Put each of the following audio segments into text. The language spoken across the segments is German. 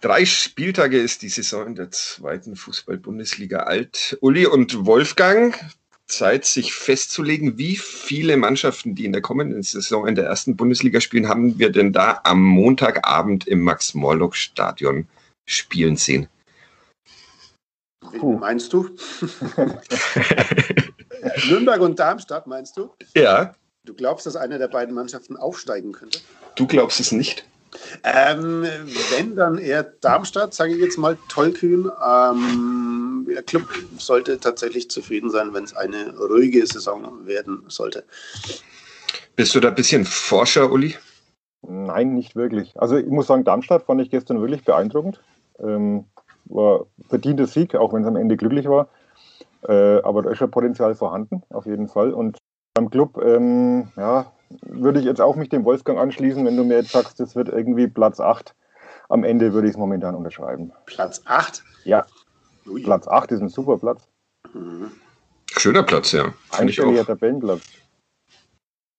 Drei Spieltage ist die Saison in der zweiten Fußball-Bundesliga alt. Uli und Wolfgang, Zeit, sich festzulegen, wie viele Mannschaften, die in der kommenden Saison in der ersten Bundesliga spielen, haben wir denn da am Montagabend im Max-Morlock-Stadion spielen sehen? Wen meinst du? Nürnberg und Darmstadt, meinst du? Ja. Du glaubst, dass eine der beiden Mannschaften aufsteigen könnte? Du glaubst es nicht? Ähm, wenn, dann eher Darmstadt, sage ich jetzt mal tollkühn. Ähm, der Club sollte tatsächlich zufrieden sein, wenn es eine ruhige Saison werden sollte. Bist du da ein bisschen Forscher, Uli? Nein, nicht wirklich. Also ich muss sagen, Darmstadt fand ich gestern wirklich beeindruckend. Ähm, war verdienter Sieg, auch wenn es am Ende glücklich war. Äh, aber da ist ja Potenzial vorhanden, auf jeden Fall. Und beim Club, ähm, ja, würde ich jetzt auch mich dem Wolfgang anschließen, wenn du mir jetzt sagst, es wird irgendwie Platz 8. Am Ende würde ich es momentan unterschreiben. Platz 8? Ja. Ui. Platz 8 ist ein super Platz. Mhm. Schöner Platz, ja. Einstelliger Tabellenplatz.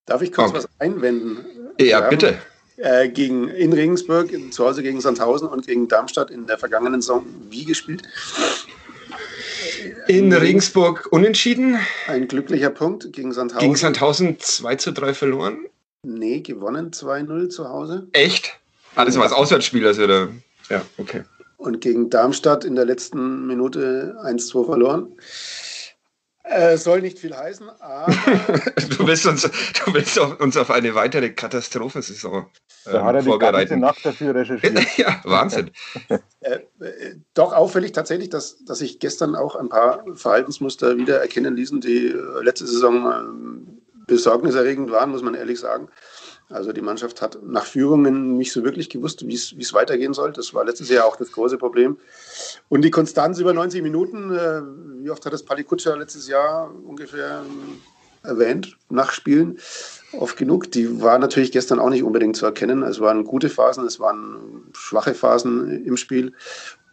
Darf ich kurz okay. was einwenden? Ja, bitte. Äh, gegen, in Regensburg, zu Hause gegen Sandhausen und gegen Darmstadt in der vergangenen Saison wie gespielt? In Regensburg unentschieden. Ein glücklicher Punkt gegen Sandhausen. Gegen Sandhausen 2 zu 3 verloren. Nee, gewonnen 2-0 zu Hause. Echt? Ah, das war das Auswärtsspiel, also da. Ja, okay. Und gegen Darmstadt in der letzten Minute 1-2 verloren. Äh, soll nicht viel heißen, aber. du, willst uns, du willst uns auf eine weitere Katastrophensaison äh, da hat er vorbereiten. die Nacht dafür recherchiert. ja, Wahnsinn. äh, äh, doch auffällig tatsächlich, dass, dass sich gestern auch ein paar Verhaltensmuster wieder erkennen ließen, die äh, letzte Saison ähm, besorgniserregend waren, muss man ehrlich sagen. Also die Mannschaft hat nach Führungen nicht so wirklich gewusst, wie es weitergehen soll. Das war letztes Jahr auch das große Problem. Und die Konstanz über 90 Minuten, äh, wie oft hat das Palikutscha letztes Jahr ungefähr äh, erwähnt, nach Spielen? Oft genug. Die war natürlich gestern auch nicht unbedingt zu erkennen. Es waren gute Phasen, es waren schwache Phasen im Spiel.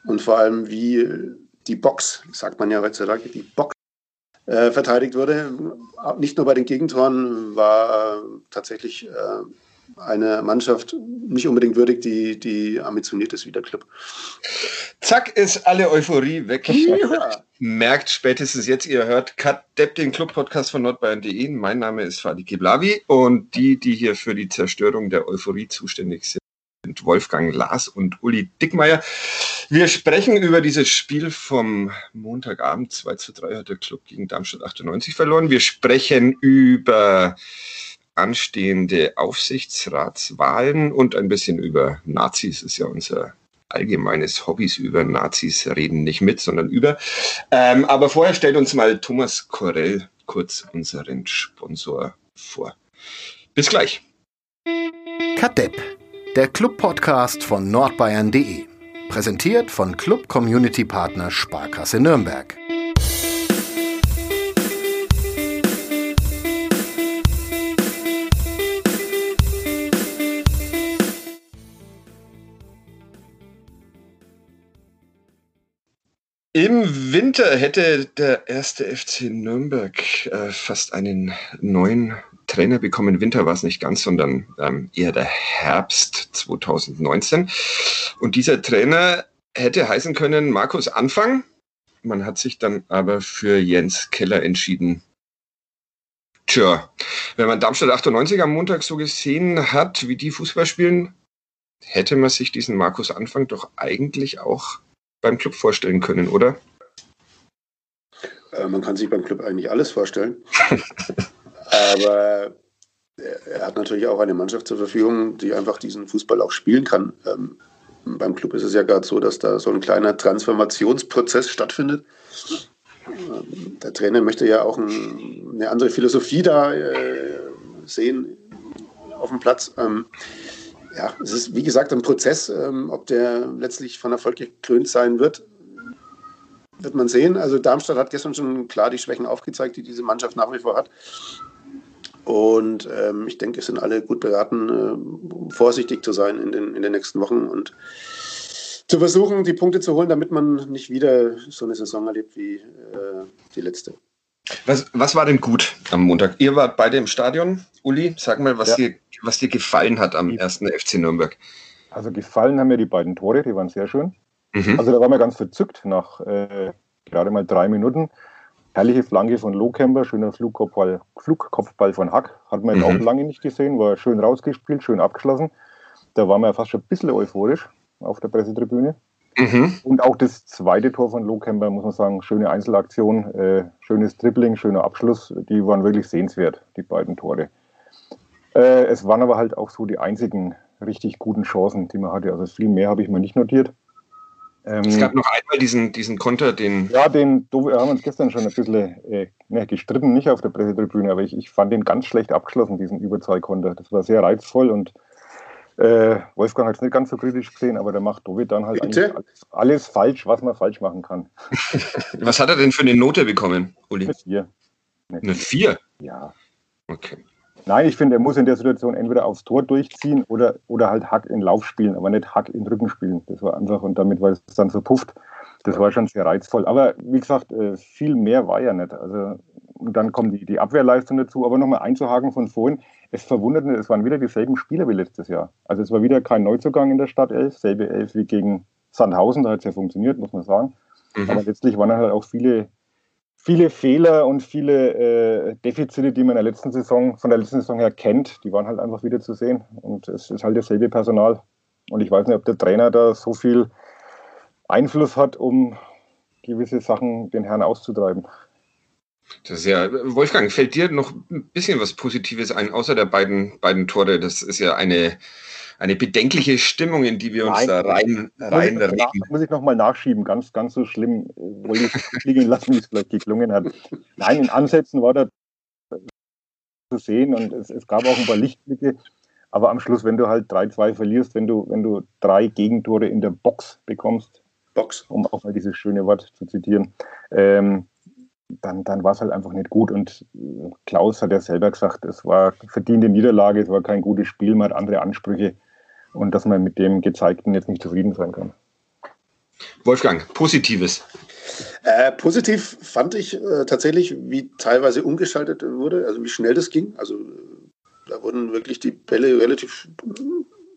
Und vor allem, wie die Box, sagt man ja heutzutage, die Box äh, verteidigt wurde. Nicht nur bei den Gegentoren war äh, tatsächlich äh, eine Mannschaft nicht unbedingt würdig, die, die ambitioniert ist wie der Club. Zack, ist alle Euphorie weg. Ja. Merkt spätestens jetzt, ihr hört Cut Depp, den Club-Podcast von nordbayern.de. Mein Name ist Fadi Kiblavi und die, die hier für die Zerstörung der Euphorie zuständig sind, sind Wolfgang Lars und Uli Dickmeier. Wir sprechen über dieses Spiel vom Montagabend. 2 zu 3 hat der Club gegen Darmstadt 98 verloren. Wir sprechen über anstehende Aufsichtsratswahlen und ein bisschen über Nazis. Das ist ja unser allgemeines Hobbys über Nazis reden nicht mit, sondern über. Ähm, aber vorher stellt uns mal Thomas Korell kurz unseren Sponsor vor. Bis gleich. Kadepp der Club-Podcast von nordbayern.de. Präsentiert von Club Community Partner Sparkasse Nürnberg. Im Winter hätte der erste FC Nürnberg äh, fast einen neuen Trainer bekommen. Winter war es nicht ganz, sondern ähm, eher der Herbst 2019. Und dieser Trainer hätte heißen können Markus Anfang. Man hat sich dann aber für Jens Keller entschieden. Tja, wenn man Darmstadt 98 am Montag so gesehen hat, wie die Fußball spielen, hätte man sich diesen Markus Anfang doch eigentlich auch beim Club vorstellen können, oder? Äh, man kann sich beim Club eigentlich alles vorstellen. Aber er hat natürlich auch eine Mannschaft zur Verfügung, die einfach diesen Fußball auch spielen kann. Ähm, beim Club ist es ja gerade so, dass da so ein kleiner Transformationsprozess stattfindet. Ähm, der Trainer möchte ja auch ein, eine andere Philosophie da äh, sehen auf dem Platz. Ähm, ja, es ist wie gesagt ein Prozess. Ähm, ob der letztlich von Erfolg gekrönt sein wird, wird man sehen. Also Darmstadt hat gestern schon klar die Schwächen aufgezeigt, die diese Mannschaft nach wie vor hat. Und ähm, ich denke, es sind alle gut beraten, äh, vorsichtig zu sein in den, in den nächsten Wochen und zu versuchen, die Punkte zu holen, damit man nicht wieder so eine Saison erlebt wie äh, die letzte. Was, was war denn gut am Montag? Ihr wart beide im Stadion. Uli, sag mal, was, ja. dir, was dir gefallen hat am ersten FC Nürnberg. Also gefallen haben mir die beiden Tore, die waren sehr schön. Mhm. Also da waren wir ganz verzückt nach äh, gerade mal drei Minuten. Herrliche Flanke von Lohkemper, schöner Flugkopfball, Flugkopfball von Hack. Hat man mhm. auch lange nicht gesehen, war schön rausgespielt, schön abgeschlossen. Da waren wir fast schon ein bisschen euphorisch auf der Pressetribüne. Mhm. Und auch das zweite Tor von Lohkemper, muss man sagen, schöne Einzelaktion, äh, schönes Dribbling, schöner Abschluss. Die waren wirklich sehenswert, die beiden Tore. Äh, es waren aber halt auch so die einzigen richtig guten Chancen, die man hatte. Also viel mehr habe ich mir nicht notiert. Ähm, es gab noch einmal diesen, diesen Konter, den. Ja, den wir haben uns gestern schon ein bisschen äh, ne, gestritten, nicht auf der Pressetribüne, aber ich, ich fand den ganz schlecht abgeschlossen, diesen Überzahlkonter. Das war sehr reizvoll und äh, Wolfgang hat es nicht ganz so kritisch gesehen, aber der macht Dovid dann halt eigentlich alles, alles, falsch, was man falsch machen kann. was hat er denn für eine Note bekommen, Uli? Eine 4. Eine 4? Ja. Okay. Nein, ich finde, er muss in der Situation entweder aufs Tor durchziehen oder, oder halt Hack in Lauf spielen, aber nicht Hack in Rücken spielen. Das war einfach und damit, weil es dann so pufft, das war schon sehr reizvoll. Aber wie gesagt, äh, viel mehr war ja nicht. Also und dann kommt die, die Abwehrleistung dazu. Aber nochmal einzuhaken von vorhin, es verwundert mich, es waren wieder dieselben Spieler wie letztes Jahr. Also es war wieder kein Neuzugang in der Stadt 11, selbe 11 wie gegen Sandhausen, da hat es ja funktioniert, muss man sagen. Mhm. Aber letztlich waren halt auch viele viele Fehler und viele äh, Defizite, die man in der letzten Saison, von der letzten Saison her kennt, die waren halt einfach wieder zu sehen. Und es ist halt dasselbe Personal. Und ich weiß nicht, ob der Trainer da so viel Einfluss hat, um gewisse Sachen den Herrn auszutreiben. Das ist ja, Wolfgang, fällt dir noch ein bisschen was Positives ein, außer der beiden, beiden Tore? Das ist ja eine, eine bedenkliche Stimmung, in die wir uns Nein, da rein, rein muss ich, nach, muss ich nochmal nachschieben, ganz, ganz so schlimm äh, wollte ich liegen lassen, wie es vielleicht geklungen hat. Nein, in Ansätzen war da zu sehen und es, es gab auch ein paar Lichtblicke. Aber am Schluss, wenn du halt 3-2 verlierst, wenn du, wenn du drei Gegentore in der Box bekommst, Box. um auch mal dieses schöne Wort zu zitieren, ähm, dann, dann war es halt einfach nicht gut. Und äh, Klaus hat ja selber gesagt, es war verdiente Niederlage, es war kein gutes Spiel, man hat andere Ansprüche und dass man mit dem Gezeigten jetzt nicht zufrieden sein kann. Wolfgang, Positives. Äh, positiv fand ich äh, tatsächlich, wie teilweise umgeschaltet wurde, also wie schnell das ging. Also da wurden wirklich die Bälle relativ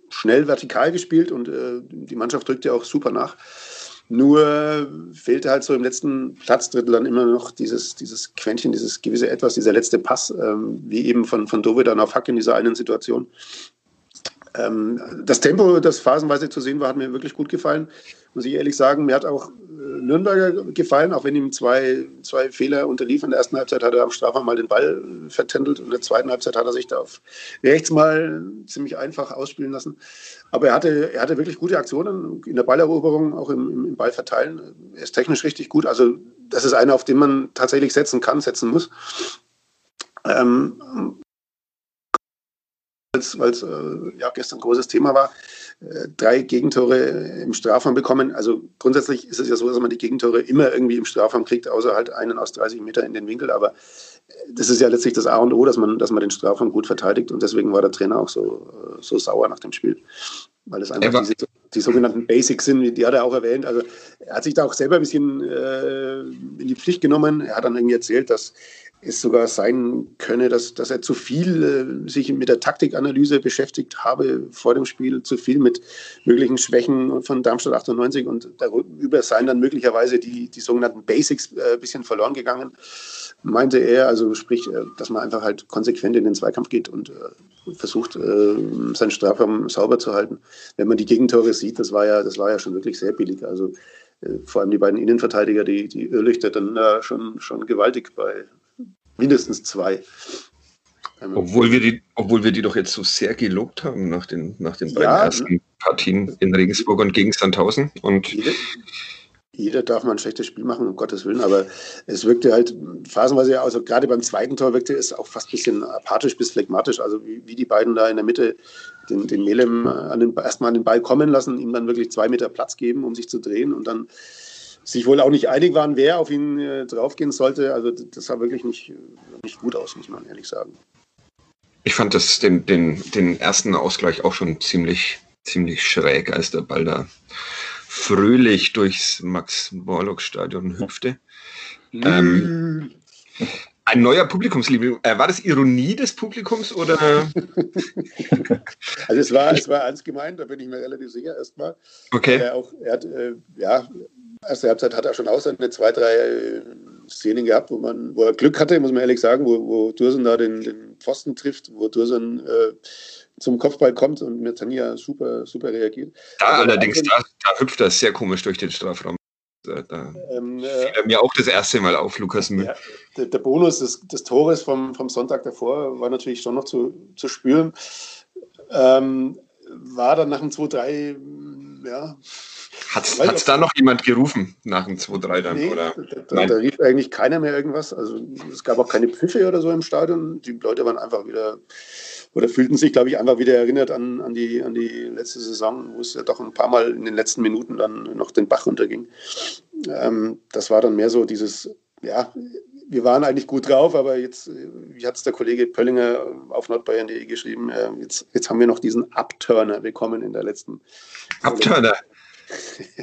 schnell vertikal gespielt und äh, die Mannschaft drückte ja auch super nach. Nur fehlte halt so im letzten Platzdrittel dann immer noch dieses, dieses Quäntchen, dieses gewisse Etwas, dieser letzte Pass, ähm, wie eben von, von Dove dann auf Hack in dieser einen Situation. Ähm, das Tempo, das phasenweise zu sehen war, hat mir wirklich gut gefallen. Muss ich ehrlich sagen, mir hat auch äh, Nürnberger gefallen, auch wenn ihm zwei, zwei Fehler unterlief. In der ersten Halbzeit hat er am Strafraum mal den Ball vertändelt und in der zweiten Halbzeit hat er sich da auf rechts mal ziemlich einfach ausspielen lassen. Aber er hatte, er hatte wirklich gute Aktionen in der Balleroberung, auch im, im Ball verteilen. Er ist technisch richtig gut. Also das ist einer, auf den man tatsächlich setzen kann, setzen muss. Ähm, weil es äh, ja, gestern ein großes Thema war, äh, drei Gegentore im Strafraum bekommen. Also grundsätzlich ist es ja so, dass man die Gegentore immer irgendwie im Strafraum kriegt, außer halt einen aus 30 Metern in den Winkel. Aber äh, das ist ja letztlich das A und O, dass man, dass man den Strafraum gut verteidigt. Und deswegen war der Trainer auch so, äh, so sauer nach dem Spiel. Weil es einfach diese, die sogenannten Basics sind, die hat er auch erwähnt. Also er hat sich da auch selber ein bisschen äh, in die Pflicht genommen. Er hat dann irgendwie erzählt, dass es sogar sein könne, dass, dass er zu viel äh, sich mit der Taktikanalyse beschäftigt habe vor dem Spiel, zu viel mit möglichen Schwächen von Darmstadt 98 und darüber seien dann möglicherweise die, die sogenannten Basics äh, ein bisschen verloren gegangen, meinte er. Also sprich, äh, dass man einfach halt konsequent in den Zweikampf geht und äh, versucht, äh, seinen Strafraum sauber zu halten. Wenn man die Gegentore sieht, das war ja, das war ja schon wirklich sehr billig. Also äh, vor allem die beiden Innenverteidiger, die, die irrlichterten da schon, schon gewaltig bei, mindestens zwei. Ähm, obwohl wir, die, obwohl wir die doch jetzt so sehr gelobt haben nach den, nach den beiden ja, ersten Partien in Regensburg und gegen Sandhausen. Und jeder, jeder darf mal ein schlechtes Spiel machen, um Gottes Willen, aber es wirkte halt phasenweise, also gerade beim zweiten Tor wirkte es auch fast ein bisschen apathisch bis phlegmatisch, also wie, wie die beiden da in der Mitte den, den Melem an den, erstmal an den Ball kommen lassen, ihm dann wirklich zwei Meter Platz geben, um sich zu drehen und dann sich wohl auch nicht einig waren, wer auf ihn äh, draufgehen sollte. Also das sah wirklich nicht, nicht gut aus, muss man ehrlich sagen. Ich fand das den, den, den ersten Ausgleich auch schon ziemlich, ziemlich schräg, als der Ball da fröhlich durchs Max-Morlock-Stadion hüpfte. Mhm. Ähm, Ein neuer Publikumsliebling. Äh, war das Ironie des Publikums oder? also es war, es war ernst gemeint, da bin ich mir relativ sicher erstmal. Okay. Er, auch, er hat, äh, ja, erste Halbzeit hat er schon aus eine zwei, drei äh, Szenen gehabt, wo man, wo er Glück hatte, muss man ehrlich sagen, wo, wo Dursen da den, den Pfosten trifft, wo Dursen äh, zum Kopfball kommt und Metania super, super reagiert. Da also allerdings, da, da hüpft er sehr komisch durch den Strafraum. Da ähm, äh, mir auch das erste Mal auf, Lukas Müll. Ja, der, der, Bonus des, des Tores vom, vom Sonntag davor war natürlich schon noch zu, zu spüren. Ähm, war dann nach dem 2-3, ja. Hat es da noch jemand gerufen nach dem 2-3 dann? Nee, oder? Da, da, rief eigentlich keiner mehr irgendwas. Also es gab auch keine Pfiffe oder so im Stadion. Die Leute waren einfach wieder oder fühlten sich, glaube ich, einfach wieder erinnert an, an, die, an die letzte Saison, wo es ja doch ein paar Mal in den letzten Minuten dann noch den Bach runterging. Ähm, das war dann mehr so dieses, ja, wir waren eigentlich gut drauf, aber jetzt, wie hat es der Kollege Pöllinger auf nordbayern.de geschrieben, äh, jetzt, jetzt haben wir noch diesen Upturner bekommen in der letzten. Upturner?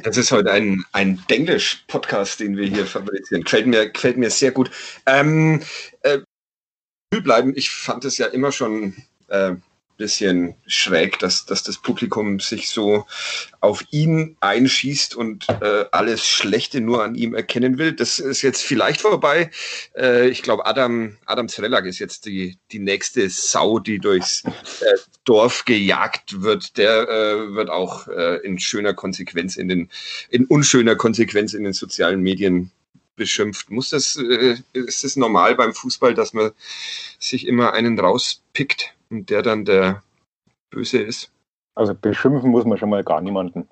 Das ist heute ein, ein Denglisch-Podcast, den wir hier fabrizieren. Gefällt mir, gefällt mir sehr gut. Ähm, äh, bleiben. Ich fand es ja immer schon äh, bisschen schräg, dass, dass das Publikum sich so auf ihn einschießt und äh, alles Schlechte nur an ihm erkennen will. Das ist jetzt vielleicht vorbei. Äh, ich glaube, Adam, Adam Zrelak ist jetzt die, die nächste Sau, die durchs äh, Dorf gejagt wird. Der äh, wird auch äh, in schöner Konsequenz in den, in unschöner Konsequenz in den sozialen Medien beschimpft. Muss das, äh, ist es normal beim Fußball, dass man sich immer einen rauspickt und der dann der Böse ist? Also beschimpfen muss man schon mal gar niemanden.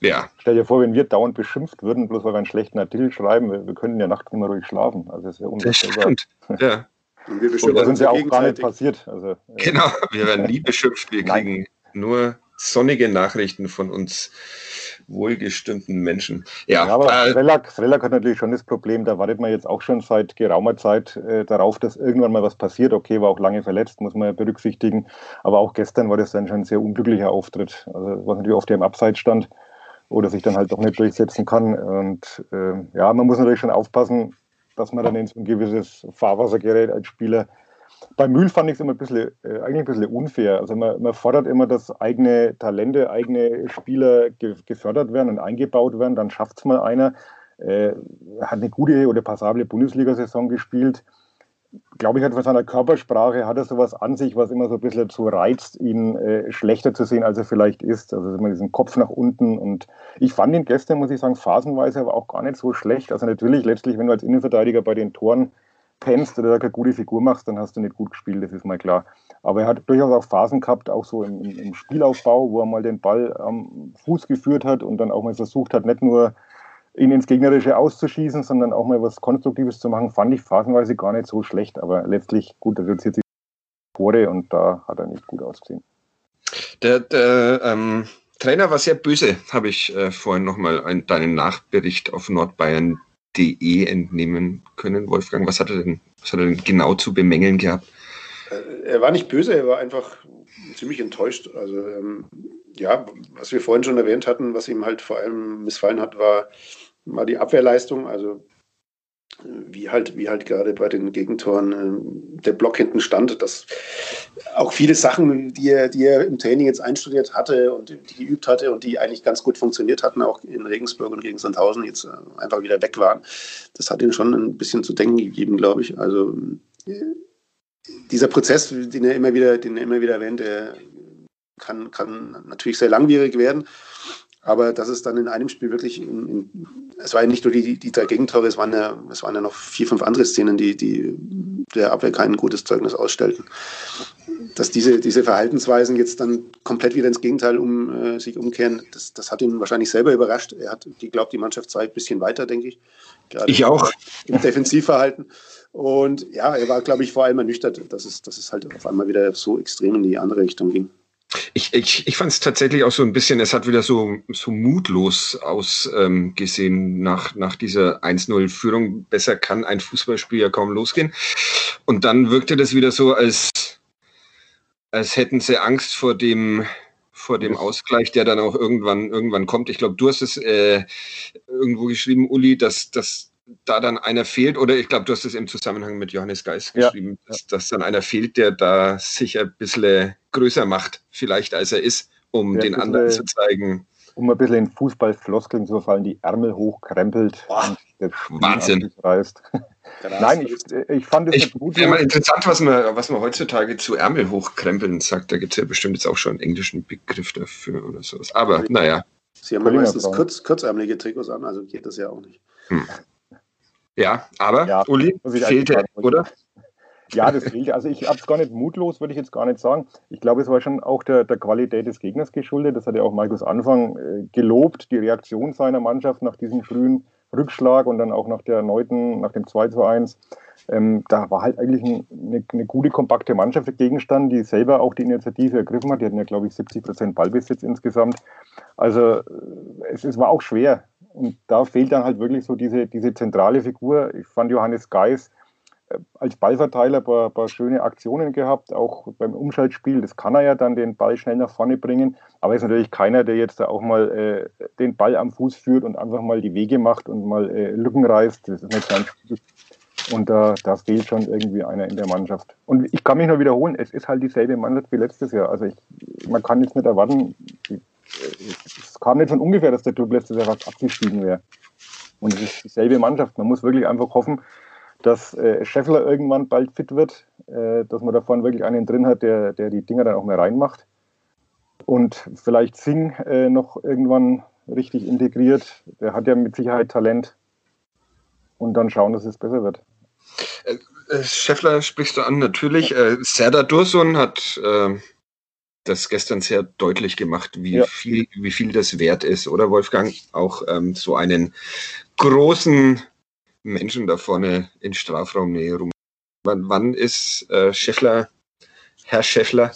Ja. Stell dir vor, wenn wir dauernd beschimpft würden, bloß weil wir einen schlechten Artikel schreiben, wir, wir können ja nachts nicht mehr ruhig schlafen. Also das ist ja unvorstellbar. Ja. Und wir beschimpfen das ist ja auch gar nicht passiert. Also, äh, genau, wir werden nie beschimpft. Wir kriegen nur sonnige Nachrichten von uns wohlgestimmten Menschen. Ja, ja aber äh, Srelak, Srelak hat natürlich schon das Problem, da wartet man jetzt auch schon seit geraumer Zeit äh, darauf, dass irgendwann mal was passiert. Okay, war auch lange verletzt, muss man ja berücksichtigen. Aber auch gestern war das dann schon ein sehr unglücklicher Auftritt. Also was natürlich oft ja im Abseits stand oder sich dann halt doch nicht durchsetzen kann. Und äh, ja, man muss natürlich schon aufpassen, dass man dann in so ein gewisses Fahrwasser gerät als Spieler bei Mühl fand ich es immer ein bisschen, äh, eigentlich ein bisschen unfair. Also man, man, fordert immer, dass eigene Talente, eigene Spieler ge gefördert werden und eingebaut werden. Dann schafft es mal einer. Äh, hat eine gute oder passable Bundesliga-Saison gespielt. Glaube ich, hat von seiner Körpersprache hat er sowas an sich, was immer so ein bisschen dazu reizt, ihn äh, schlechter zu sehen, als er vielleicht ist. Also immer diesen Kopf nach unten. Und ich fand ihn gestern, muss ich sagen, phasenweise aber auch gar nicht so schlecht. Also natürlich letztlich, wenn du als Innenverteidiger bei den Toren pennst oder keine gute Figur machst, dann hast du nicht gut gespielt, das ist mal klar. Aber er hat durchaus auch Phasen gehabt, auch so im, im Spielaufbau, wo er mal den Ball am Fuß geführt hat und dann auch mal versucht hat, nicht nur ihn ins Gegnerische auszuschießen, sondern auch mal was Konstruktives zu machen, fand ich phasenweise gar nicht so schlecht. Aber letztlich, gut, er reduziert sich Tore und da hat er nicht gut ausgesehen. Der, der ähm, Trainer war sehr böse, habe ich äh, vorhin nochmal deinen Nachbericht auf Nordbayern De entnehmen können. Wolfgang, was hat er denn, was hat er denn genau zu bemängeln gehabt? Äh, er war nicht böse, er war einfach ziemlich enttäuscht. Also ähm, ja, was wir vorhin schon erwähnt hatten, was ihm halt vor allem missfallen hat, war, war die Abwehrleistung. Also wie halt, wie halt gerade bei den Gegentoren äh, der Block hinten stand, dass auch viele Sachen, die er, die er im Training jetzt einstudiert hatte und die geübt hatte und die eigentlich ganz gut funktioniert hatten, auch in Regensburg und gegen Sandhausen jetzt äh, einfach wieder weg waren. Das hat ihn schon ein bisschen zu denken gegeben, glaube ich. Also äh, dieser Prozess, den er immer wieder, den er immer wieder erwähnt, der kann, kann natürlich sehr langwierig werden. Aber das ist dann in einem Spiel wirklich, in, in, es war ja nicht nur die, die drei Gegentore, es waren ja, es waren ja noch vier, fünf andere Szenen, die, die der Abwehr kein gutes Zeugnis ausstellten. Dass diese, diese Verhaltensweisen jetzt dann komplett wieder ins Gegenteil um äh, sich umkehren, das, das hat ihn wahrscheinlich selber überrascht. Er hat geglaubt, die Mannschaft sei ein bisschen weiter, denke ich. Gerade ich auch. Im Defensivverhalten. Und ja, er war, glaube ich, vor allem ernüchtert, dass es, dass es halt auf einmal wieder so extrem in die andere Richtung ging. Ich, ich, ich fand es tatsächlich auch so ein bisschen, es hat wieder so, so mutlos ausgesehen ähm, nach, nach dieser 1-0-Führung. Besser kann ein Fußballspiel ja kaum losgehen. Und dann wirkte das wieder so, als, als hätten sie Angst vor dem, vor dem Ausgleich, der dann auch irgendwann, irgendwann kommt. Ich glaube, du hast es äh, irgendwo geschrieben, Uli, dass, dass da dann einer fehlt, oder ich glaube, du hast es im Zusammenhang mit Johannes Geist geschrieben, ja. dass, dass, dann einer fehlt, der da sich ein bisschen größer macht, vielleicht als er ist, um ja, den anderen zu zeigen. Um ein bisschen in Fußballfloskeln zu fallen, die Ärmel hochkrempelt Boah, Wahnsinn. Reißt. Nein, ich, ich fand es ich, gut. Ja, mal interessant, was man, was man heutzutage zu Ärmel hochkrempeln sagt. Da gibt es ja bestimmt jetzt auch schon einen englischen Begriff dafür oder sowas. Aber naja. Sie haben ja meistens kurz, kurzärmelige Trikots an, also geht das ja auch nicht. Hm. Ja, aber ja, Uli, fehlte, oder? Ja, das fehlte. Also ich habe es gar nicht mutlos, würde ich jetzt gar nicht sagen. Ich glaube, es war schon auch der, der Qualität des Gegners geschuldet. Das hat ja auch Markus Anfang äh, gelobt, die Reaktion seiner Mannschaft nach diesem frühen Rückschlag und dann auch nach der erneuten, nach dem 2 zu 1. Ähm, da war halt eigentlich ein, eine, eine, gute, kompakte Mannschaft der Gegenstand, die selber auch die Initiative ergriffen hat. Die hatten ja, glaube ich, 70 Prozent Ballbesitz insgesamt. Also äh, es, es war auch schwer. Und da fehlt dann halt wirklich so diese, diese zentrale Figur. Ich fand Johannes Geis äh, als Ballverteiler ein paar, paar, schöne Aktionen gehabt, auch beim Umschaltspiel. Das kann er ja dann den Ball schnell nach vorne bringen. Aber er ist natürlich keiner, der jetzt da auch mal äh, den Ball am Fuß führt und einfach mal die Wege macht und mal äh, Lücken reißt. Das ist nicht sein Spiel. Und da, da fehlt schon irgendwie einer in der Mannschaft. Und ich kann mich nur wiederholen, es ist halt dieselbe Mannschaft wie letztes Jahr. Also ich, man kann jetzt nicht erwarten, es kam nicht von ungefähr, dass der Club letztes Jahr fast abgestiegen wäre. Und es ist dieselbe Mannschaft. Man muss wirklich einfach hoffen, dass äh, Scheffler irgendwann bald fit wird, äh, dass man da vorne wirklich einen drin hat, der, der die Dinger dann auch mehr reinmacht. Und vielleicht Singh äh, noch irgendwann richtig integriert. Der hat ja mit Sicherheit Talent. Und dann schauen, dass es besser wird. Äh, äh, Scheffler sprichst du an, natürlich. Äh, Serdar Dursun hat äh, das gestern sehr deutlich gemacht, wie, ja. viel, wie viel das wert ist, oder Wolfgang? Auch ähm, so einen großen Menschen da vorne in Strafraumnähe rum. Wann, wann ist äh, Scheffler, Herr Scheffler,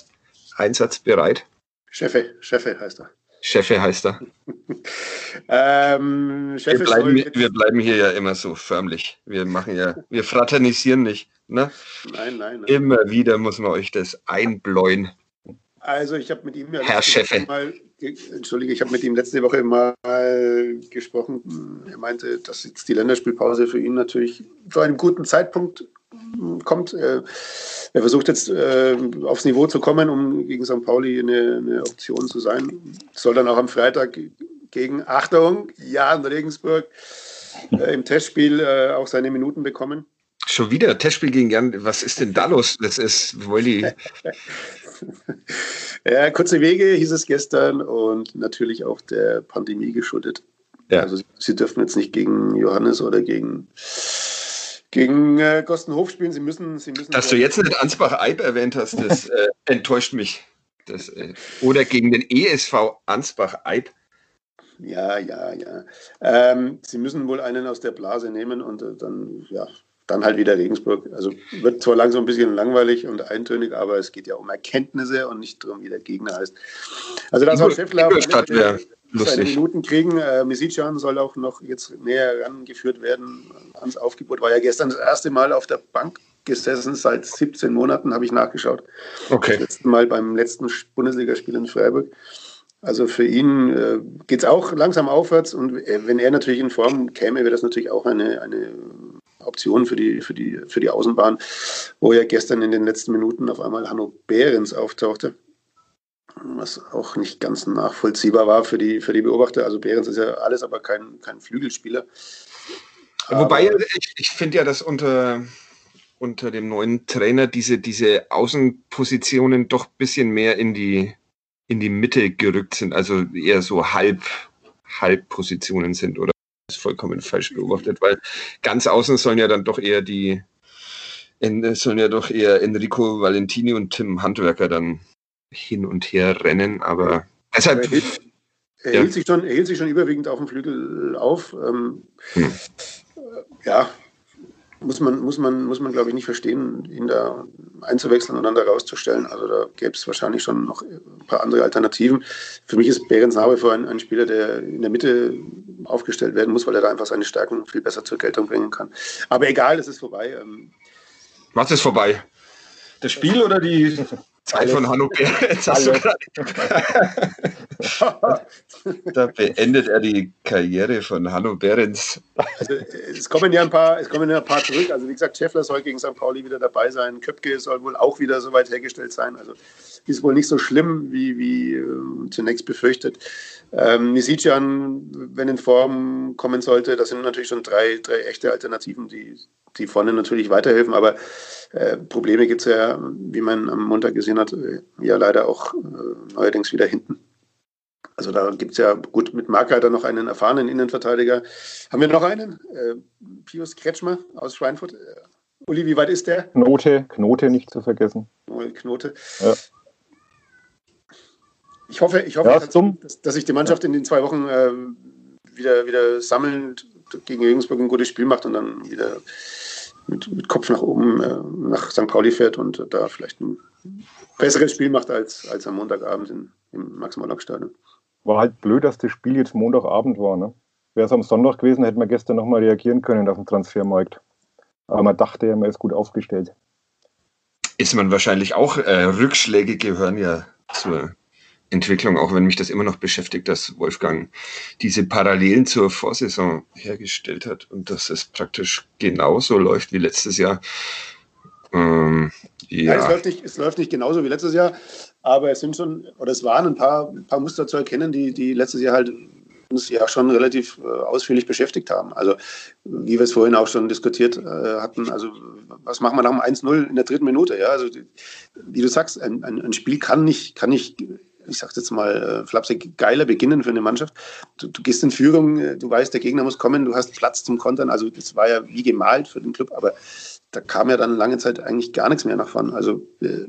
einsatzbereit? Cheffe, Cheffe heißt er. Cheffe heißt er. ähm, wir, bleiben, wir, bleiben, hier ja immer so förmlich. Wir machen ja, wir fraternisieren nicht. Ne? Nein, nein, nein. Immer wieder muss man euch das einbläuen. Also ich habe mit ihm ja Herr Cheffe. Mal, entschuldige, ich habe mit ihm letzte Woche mal gesprochen. Er meinte, dass jetzt die Länderspielpause für ihn natürlich zu einem guten Zeitpunkt kommt. Er versucht jetzt äh, aufs Niveau zu kommen, um gegen St. Pauli eine, eine Option zu sein. Soll dann auch am Freitag gegen, Achtung, Jan Regensburg äh, im Testspiel äh, auch seine Minuten bekommen. Schon wieder Testspiel gegen Jan. Was ist denn da los? Das ist Wolli. ja, kurze Wege hieß es gestern und natürlich auch der Pandemie geschuldet. Ja. Also sie dürfen jetzt nicht gegen Johannes oder gegen gegen äh, Gostenhof spielen. Sie müssen, sie müssen. Dass du jetzt nicht Ansbach-Eib erwähnt hast, das äh, enttäuscht mich. Das, äh, oder gegen den ESV Ansbach-Eib. Ja, ja, ja. Ähm, sie müssen wohl einen aus der Blase nehmen und äh, dann, ja, dann halt wieder Regensburg. Also wird zwar langsam ein bisschen langweilig und eintönig, aber es geht ja um Erkenntnisse und nicht darum, wie der Gegner heißt. Also das war Scheffler seine Minuten kriegen. Äh, Misicjan soll auch noch jetzt näher herangeführt werden ans Aufgebot. War ja gestern das erste Mal auf der Bank gesessen, seit 17 Monaten habe ich nachgeschaut. Okay. Das letzte Mal beim letzten Bundesligaspiel in Freiburg. Also für ihn äh, geht es auch langsam aufwärts und äh, wenn er natürlich in Form käme, wäre das natürlich auch eine, eine Option für die, für, die, für die Außenbahn, wo ja gestern in den letzten Minuten auf einmal Hanno Behrens auftauchte, was auch nicht ganz nachvollziehbar war für die, für die Beobachter. Also Behrens ist ja alles, aber kein, kein Flügelspieler. Wobei, ich, ich finde ja, dass unter, unter dem neuen Trainer diese, diese Außenpositionen doch ein bisschen mehr in die, in die Mitte gerückt sind, also eher so halb, Halbpositionen sind, oder? Ist vollkommen falsch beobachtet, weil ganz außen sollen ja dann doch eher die, sollen ja doch eher Enrico Valentini und Tim Handwerker dann hin und her rennen, aber deshalb. Er hielt, er ja. hielt sich, schon, er hielt sich schon überwiegend auf dem Flügel auf. Ähm, hm. Ja, muss man, muss man, muss man glaube ich, nicht verstehen, ihn da einzuwechseln und dann da rauszustellen. Also da gäbe es wahrscheinlich schon noch ein paar andere Alternativen. Für mich ist Behrens nach wie vor ein, ein, Spieler, der in der Mitte aufgestellt werden muss, weil er da einfach seine Stärken viel besser zur Geltung bringen kann. Aber egal, es ist vorbei. Ähm, Was ist vorbei? Das Spiel oder die Zeit von Hanno Behrens. da beendet er die Karriere von Hanno Behrens. Also, es, kommen ja ein paar, es kommen ja ein paar zurück. Also wie gesagt, Scheffler soll gegen St. Pauli wieder dabei sein. Köpke soll wohl auch wieder so weit hergestellt sein. Also ist wohl nicht so schlimm, wie, wie äh, zunächst befürchtet. Ähm, Nisician, wenn in Form kommen sollte, das sind natürlich schon drei, drei echte Alternativen, die, die vorne natürlich weiterhelfen. Aber äh, Probleme gibt es ja, wie man am Montag gesehen hat, äh, ja leider auch äh, neuerdings wieder hinten. Also da gibt es ja gut mit Markreiter noch einen erfahrenen Innenverteidiger. Haben wir noch einen? Äh, Pius Kretschmer aus Schweinfurt. Äh, Uli, wie weit ist der? Knote, Knote nicht zu vergessen. Knote. Ja. Ich hoffe, ich hoffe ja, dass, dass, sich die Mannschaft in den zwei Wochen äh, wieder, wieder sammelnd gegen Regensburg ein gutes Spiel macht und dann wieder mit, mit Kopf nach oben äh, nach St. Pauli fährt und da vielleicht ein besseres Spiel macht als, als am Montagabend in, im Max-Morlock-Stadion. War halt blöd, dass das Spiel jetzt Montagabend war. Ne? Wäre es am Sonntag gewesen, hätten wir gestern nochmal reagieren können auf den Transfermarkt. Aber man dachte ja, man ist gut aufgestellt. Ist man wahrscheinlich auch, äh, Rückschläge gehören ja zur Entwicklung, auch wenn mich das immer noch beschäftigt, dass Wolfgang diese Parallelen zur Vorsaison hergestellt hat und dass es praktisch genauso läuft wie letztes Jahr. Ähm, ja. ja es, läuft nicht, es läuft nicht genauso wie letztes Jahr, aber es sind schon, oder es waren ein paar, ein paar Muster zu erkennen, die, die letztes Jahr halt uns ja schon relativ äh, ausführlich beschäftigt haben. Also wie wir es vorhin auch schon diskutiert äh, hatten, also was machen wir nach dem 1-0 in der dritten Minute? Ja, also wie du sagst, ein, ein, ein Spiel kann nicht, kann nicht ich sage jetzt mal, äh, flapsig, geiler beginnen für eine Mannschaft. Du, du, gehst in Führung, äh, du weißt, der Gegner muss kommen, du hast Platz zum Kontern. Also das war ja wie gemalt für den Club, aber da kam ja dann lange Zeit eigentlich gar nichts mehr nach vorne. Also äh,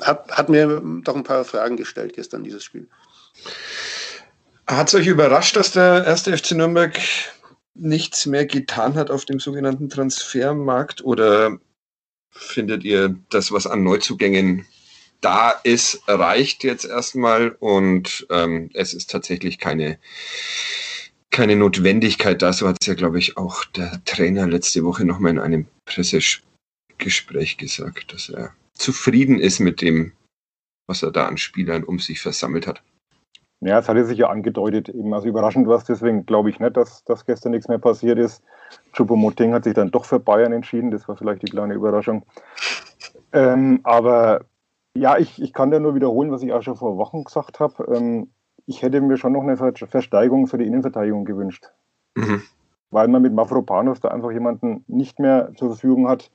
hat, hat mir doch ein paar Fragen gestellt gestern, dieses Spiel. Hat es euch überrascht, dass der erste FC Nürnberg nichts mehr getan hat auf dem sogenannten Transfermarkt? Oder findet ihr das, was an Neuzugängen da ist, reicht jetzt erstmal und ähm, es ist tatsächlich keine, keine Notwendigkeit da. So hat es ja, glaube ich, auch der Trainer letzte Woche nochmal in einem Pressegespräch gesagt, dass er zufrieden ist mit dem, was er da an Spielern um sich versammelt hat. Ja, es hatte sich ja angedeutet, eben also überraschend war es, deswegen glaube ich nicht, dass, dass gestern nichts mehr passiert ist. Choupo-Moting hat sich dann doch für Bayern entschieden, das war vielleicht die kleine Überraschung. Ähm, aber ja, ich, ich kann da nur wiederholen, was ich auch schon vor Wochen gesagt habe. Ähm, ich hätte mir schon noch eine Versteigerung für die Innenverteidigung gewünscht. Mhm. Weil man mit Mafropanos da einfach jemanden nicht mehr zur Verfügung hat,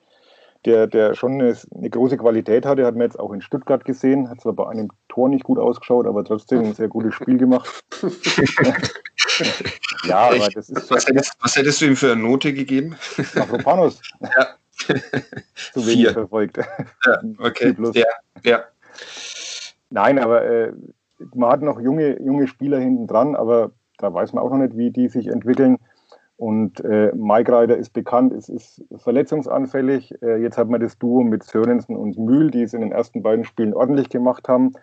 der, der schon eine, eine, große Qualität hatte. Hat man jetzt auch in Stuttgart gesehen. Hat zwar bei einem Tor nicht gut ausgeschaut, aber trotzdem ein sehr gutes Spiel gemacht. ja, aber das ist. Was hättest, was hättest, du ihm für eine Note gegeben? Mafropanos. Ja. Zu wenig Vier. verfolgt. Ja, okay. Ja, ja. Nein, aber äh, man hat noch junge, junge Spieler hinten dran, aber da weiß man auch noch nicht, wie die sich entwickeln. Und äh, Mike Reiter ist bekannt, es ist verletzungsanfällig. Äh, jetzt hat man das Duo mit Sörensen und Mühl, die es in den ersten beiden Spielen ordentlich gemacht haben.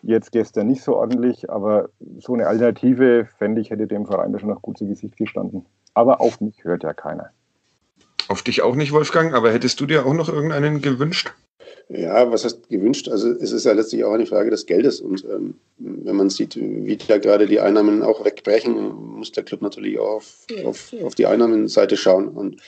Jetzt gestern nicht so ordentlich, aber so eine Alternative, fände ich, hätte dem Verein da schon noch gut zu Gesicht gestanden. Aber auf mich hört ja keiner. Auf dich auch nicht, Wolfgang, aber hättest du dir auch noch irgendeinen gewünscht? Ja, was heißt gewünscht? Also es ist ja letztlich auch eine Frage des Geldes. Und ähm, wenn man sieht, wie da gerade die Einnahmen auch wegbrechen, muss der Club natürlich auch auf, auf, auf die Einnahmenseite schauen und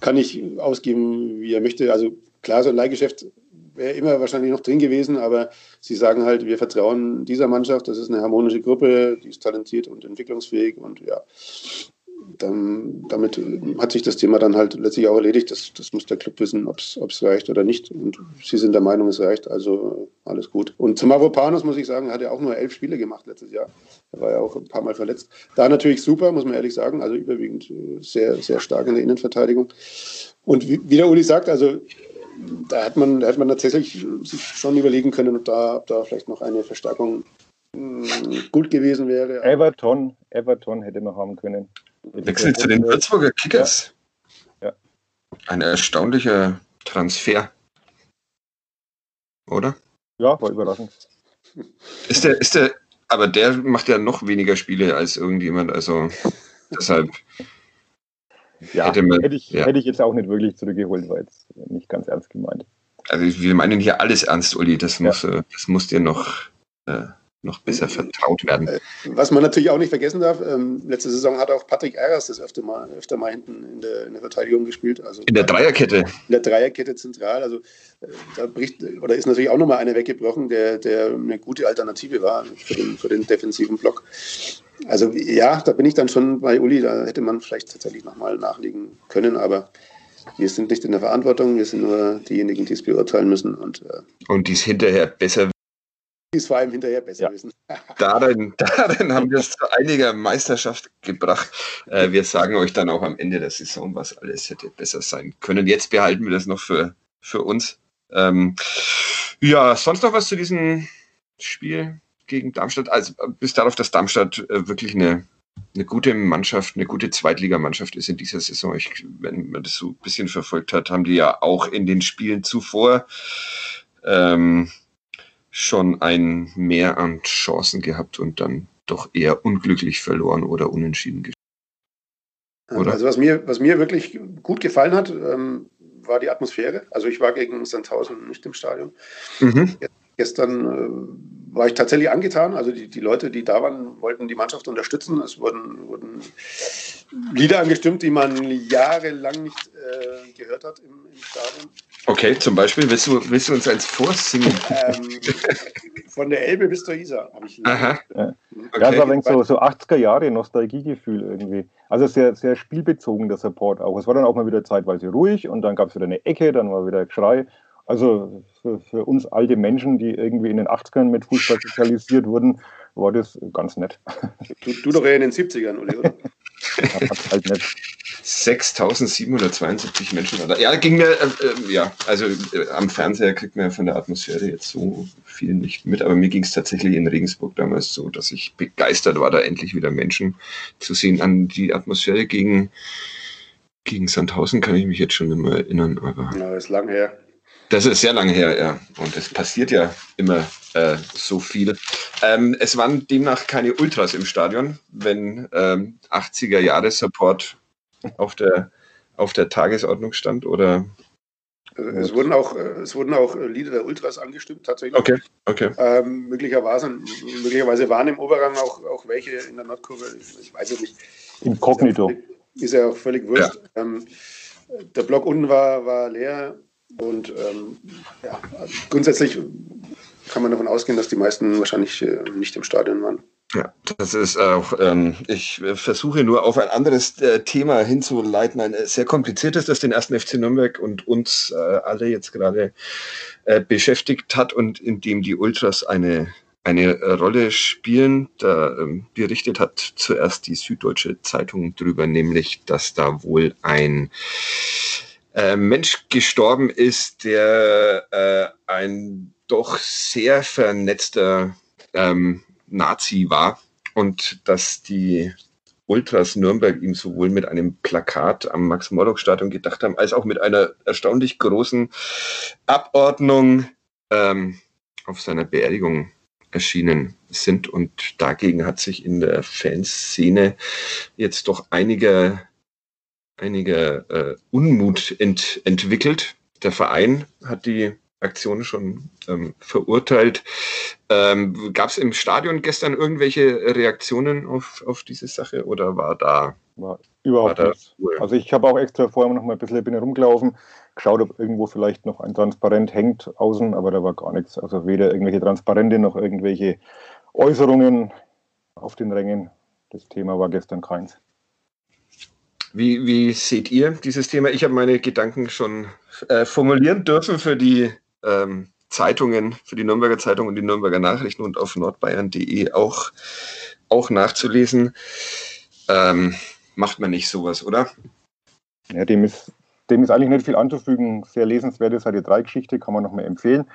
kann nicht ausgeben, wie er möchte. Also klar, so ein Leihgeschäft wäre immer wahrscheinlich noch drin gewesen, aber sie sagen halt, wir vertrauen dieser Mannschaft, das ist eine harmonische Gruppe, die ist talentiert und entwicklungsfähig und ja, dann, damit hat sich das Thema dann halt letztlich auch erledigt. Das, das muss der Club wissen, ob es reicht oder nicht. Und sie sind der Meinung, es reicht. Also alles gut. Und zum Mavropanos muss ich sagen, hat er auch nur elf Spiele gemacht letztes Jahr. Er war ja auch ein paar Mal verletzt. Da natürlich super, muss man ehrlich sagen. Also überwiegend äh, sehr, sehr stark in der Innenverteidigung. Und wie, wie der Uli sagt, also da hat man, da hat man tatsächlich sich schon überlegen können, ob da, ob da vielleicht noch eine Verstärkung hm, gut gewesen wäre. Everton, Everton hätte man haben können. Wechsel zu den Würzburger Kickers. Ja. ja. Ein erstaunlicher Transfer. Oder? Ja, war überraschend. Ist der, ist der, aber der macht ja noch weniger Spiele als irgendjemand, also deshalb. Ja, hätte, man, hätte, ich, ja. hätte ich jetzt auch nicht wirklich zurückgeholt, war jetzt nicht ganz ernst gemeint. also wir meinen hier alles ernst, Uli. Das muss, ja. Äh, das muss dir noch, äh, noch besser vertraut werden. Äh, was man natürlich auch nicht vergessen darf, ähm, letzte Saison hat auch Patrick Eras das öfter mal, öfter mal hinten in der, in der Verteidigung gespielt. Also in der Dreierkette. In der Dreierkette zentral. Also äh, da bricht, oder ist natürlich auch nochmal einer weggebrochen, der, der eine gute Alternative war für den, für den defensiven Block. Also ja, da bin ich dann schon bei Uli, da hätte man vielleicht tatsächlich nochmal nachlegen können, aber wir sind nicht in der Verantwortung, wir sind nur diejenigen, die es beurteilen müssen. Und, äh, und die es hinterher besser es vor allem hinterher besser ja. wissen. darin, darin haben wir es zu einiger Meisterschaft gebracht. Äh, wir sagen euch dann auch am Ende der Saison, was alles hätte besser sein können. Jetzt behalten wir das noch für, für uns. Ähm, ja, sonst noch was zu diesem Spiel gegen Darmstadt? Also bis darauf, dass Darmstadt äh, wirklich eine eine gute Mannschaft, eine gute Zweitligamannschaft ist in dieser Saison. Ich, wenn man das so ein bisschen verfolgt hat, haben die ja auch in den Spielen zuvor ähm, schon ein Mehr an Chancen gehabt und dann doch eher unglücklich verloren oder unentschieden gespielt. Oder? Also was mir, was mir wirklich gut gefallen hat, ähm, war die Atmosphäre. Also ich war gegen Sandhausen nicht im Stadion. Mhm. Gestern äh, war ich tatsächlich angetan. Also die, die Leute, die da waren, wollten die Mannschaft unterstützen. Es wurden, wurden Lieder angestimmt, die man jahrelang nicht äh, gehört hat im, im, Stadion. Okay, zum Beispiel, willst du, willst du uns eins vorsingen? Ähm, von der Elbe bis zur Isar habe ich. Aha. Ja, okay. ja war so, so 80er Jahre Nostalgiegefühl irgendwie. Also sehr, sehr spielbezogen der Support auch. Es war dann auch mal wieder zeitweise ruhig und dann gab es wieder eine Ecke, dann war wieder Geschrei. Also für, für, uns alte Menschen, die irgendwie in den 80ern mit Fußball sozialisiert wurden, war das ganz nett. Du, du doch eher in den 70ern, Uli, oder? halt nett. 6772 Menschen. Oder? Ja, ging mir, äh, äh, ja, also äh, am Fernseher kriegt man ja von der Atmosphäre jetzt so viel nicht mit, aber mir ging es tatsächlich in Regensburg damals so, dass ich begeistert war, da endlich wieder Menschen zu sehen. An die Atmosphäre gegen, gegen Sandhausen kann ich mich jetzt schon nicht mehr erinnern, aber. Ja, ist lang her. Das ist sehr lange her, ja. Und es passiert ja immer äh, so viel. Ähm, es waren demnach keine Ultras im Stadion, wenn ähm, 80er Jahre Support auf der, auf der Tagesordnung stand, oder? Es wurden auch, äh, es wurden auch Lieder der Ultras angestimmt, tatsächlich. Okay, okay. Ähm, möglicherweise, möglicherweise waren im Oberrang auch, auch welche in der Nordkurve, ich weiß es nicht. Inkognito. Ist ja auch völlig wurscht. Ja. Ähm, der Block unten war, war leer. Und ähm, ja, grundsätzlich kann man davon ausgehen, dass die meisten wahrscheinlich äh, nicht im Stadion waren. Ja, das ist auch, ähm, ich versuche nur auf ein anderes äh, Thema hinzuleiten, ein sehr kompliziertes, das den ersten FC Nürnberg und uns äh, alle jetzt gerade äh, beschäftigt hat und in dem die Ultras eine, eine Rolle spielen. Da ähm, berichtet hat zuerst die Süddeutsche Zeitung drüber, nämlich, dass da wohl ein äh, Mensch gestorben ist, der äh, ein doch sehr vernetzter ähm, Nazi war und dass die Ultras Nürnberg ihm sowohl mit einem Plakat am Max-Morlock-Stadion gedacht haben, als auch mit einer erstaunlich großen Abordnung ähm, auf seiner Beerdigung erschienen sind. Und dagegen hat sich in der Fanszene jetzt doch einige einige äh, Unmut ent, entwickelt. Der Verein hat die Aktion schon ähm, verurteilt. Ähm, Gab es im Stadion gestern irgendwelche Reaktionen auf, auf diese Sache oder war da? War überhaupt war nichts. Also ich habe auch extra vorher noch mal ein bisschen bin rumgelaufen, geschaut, ob irgendwo vielleicht noch ein Transparent hängt außen, aber da war gar nichts. Also weder irgendwelche Transparente noch irgendwelche Äußerungen auf den Rängen. Das Thema war gestern keins. Wie, wie seht ihr dieses Thema? Ich habe meine Gedanken schon äh, formulieren dürfen für die ähm, Zeitungen, für die Nürnberger Zeitung und die Nürnberger Nachrichten und auf nordbayern.de auch, auch nachzulesen. Ähm, macht man nicht sowas, oder? Ja, dem ist, dem ist eigentlich nicht viel anzufügen. Sehr lesenswerte Seite 3 Geschichte, kann man nochmal empfehlen.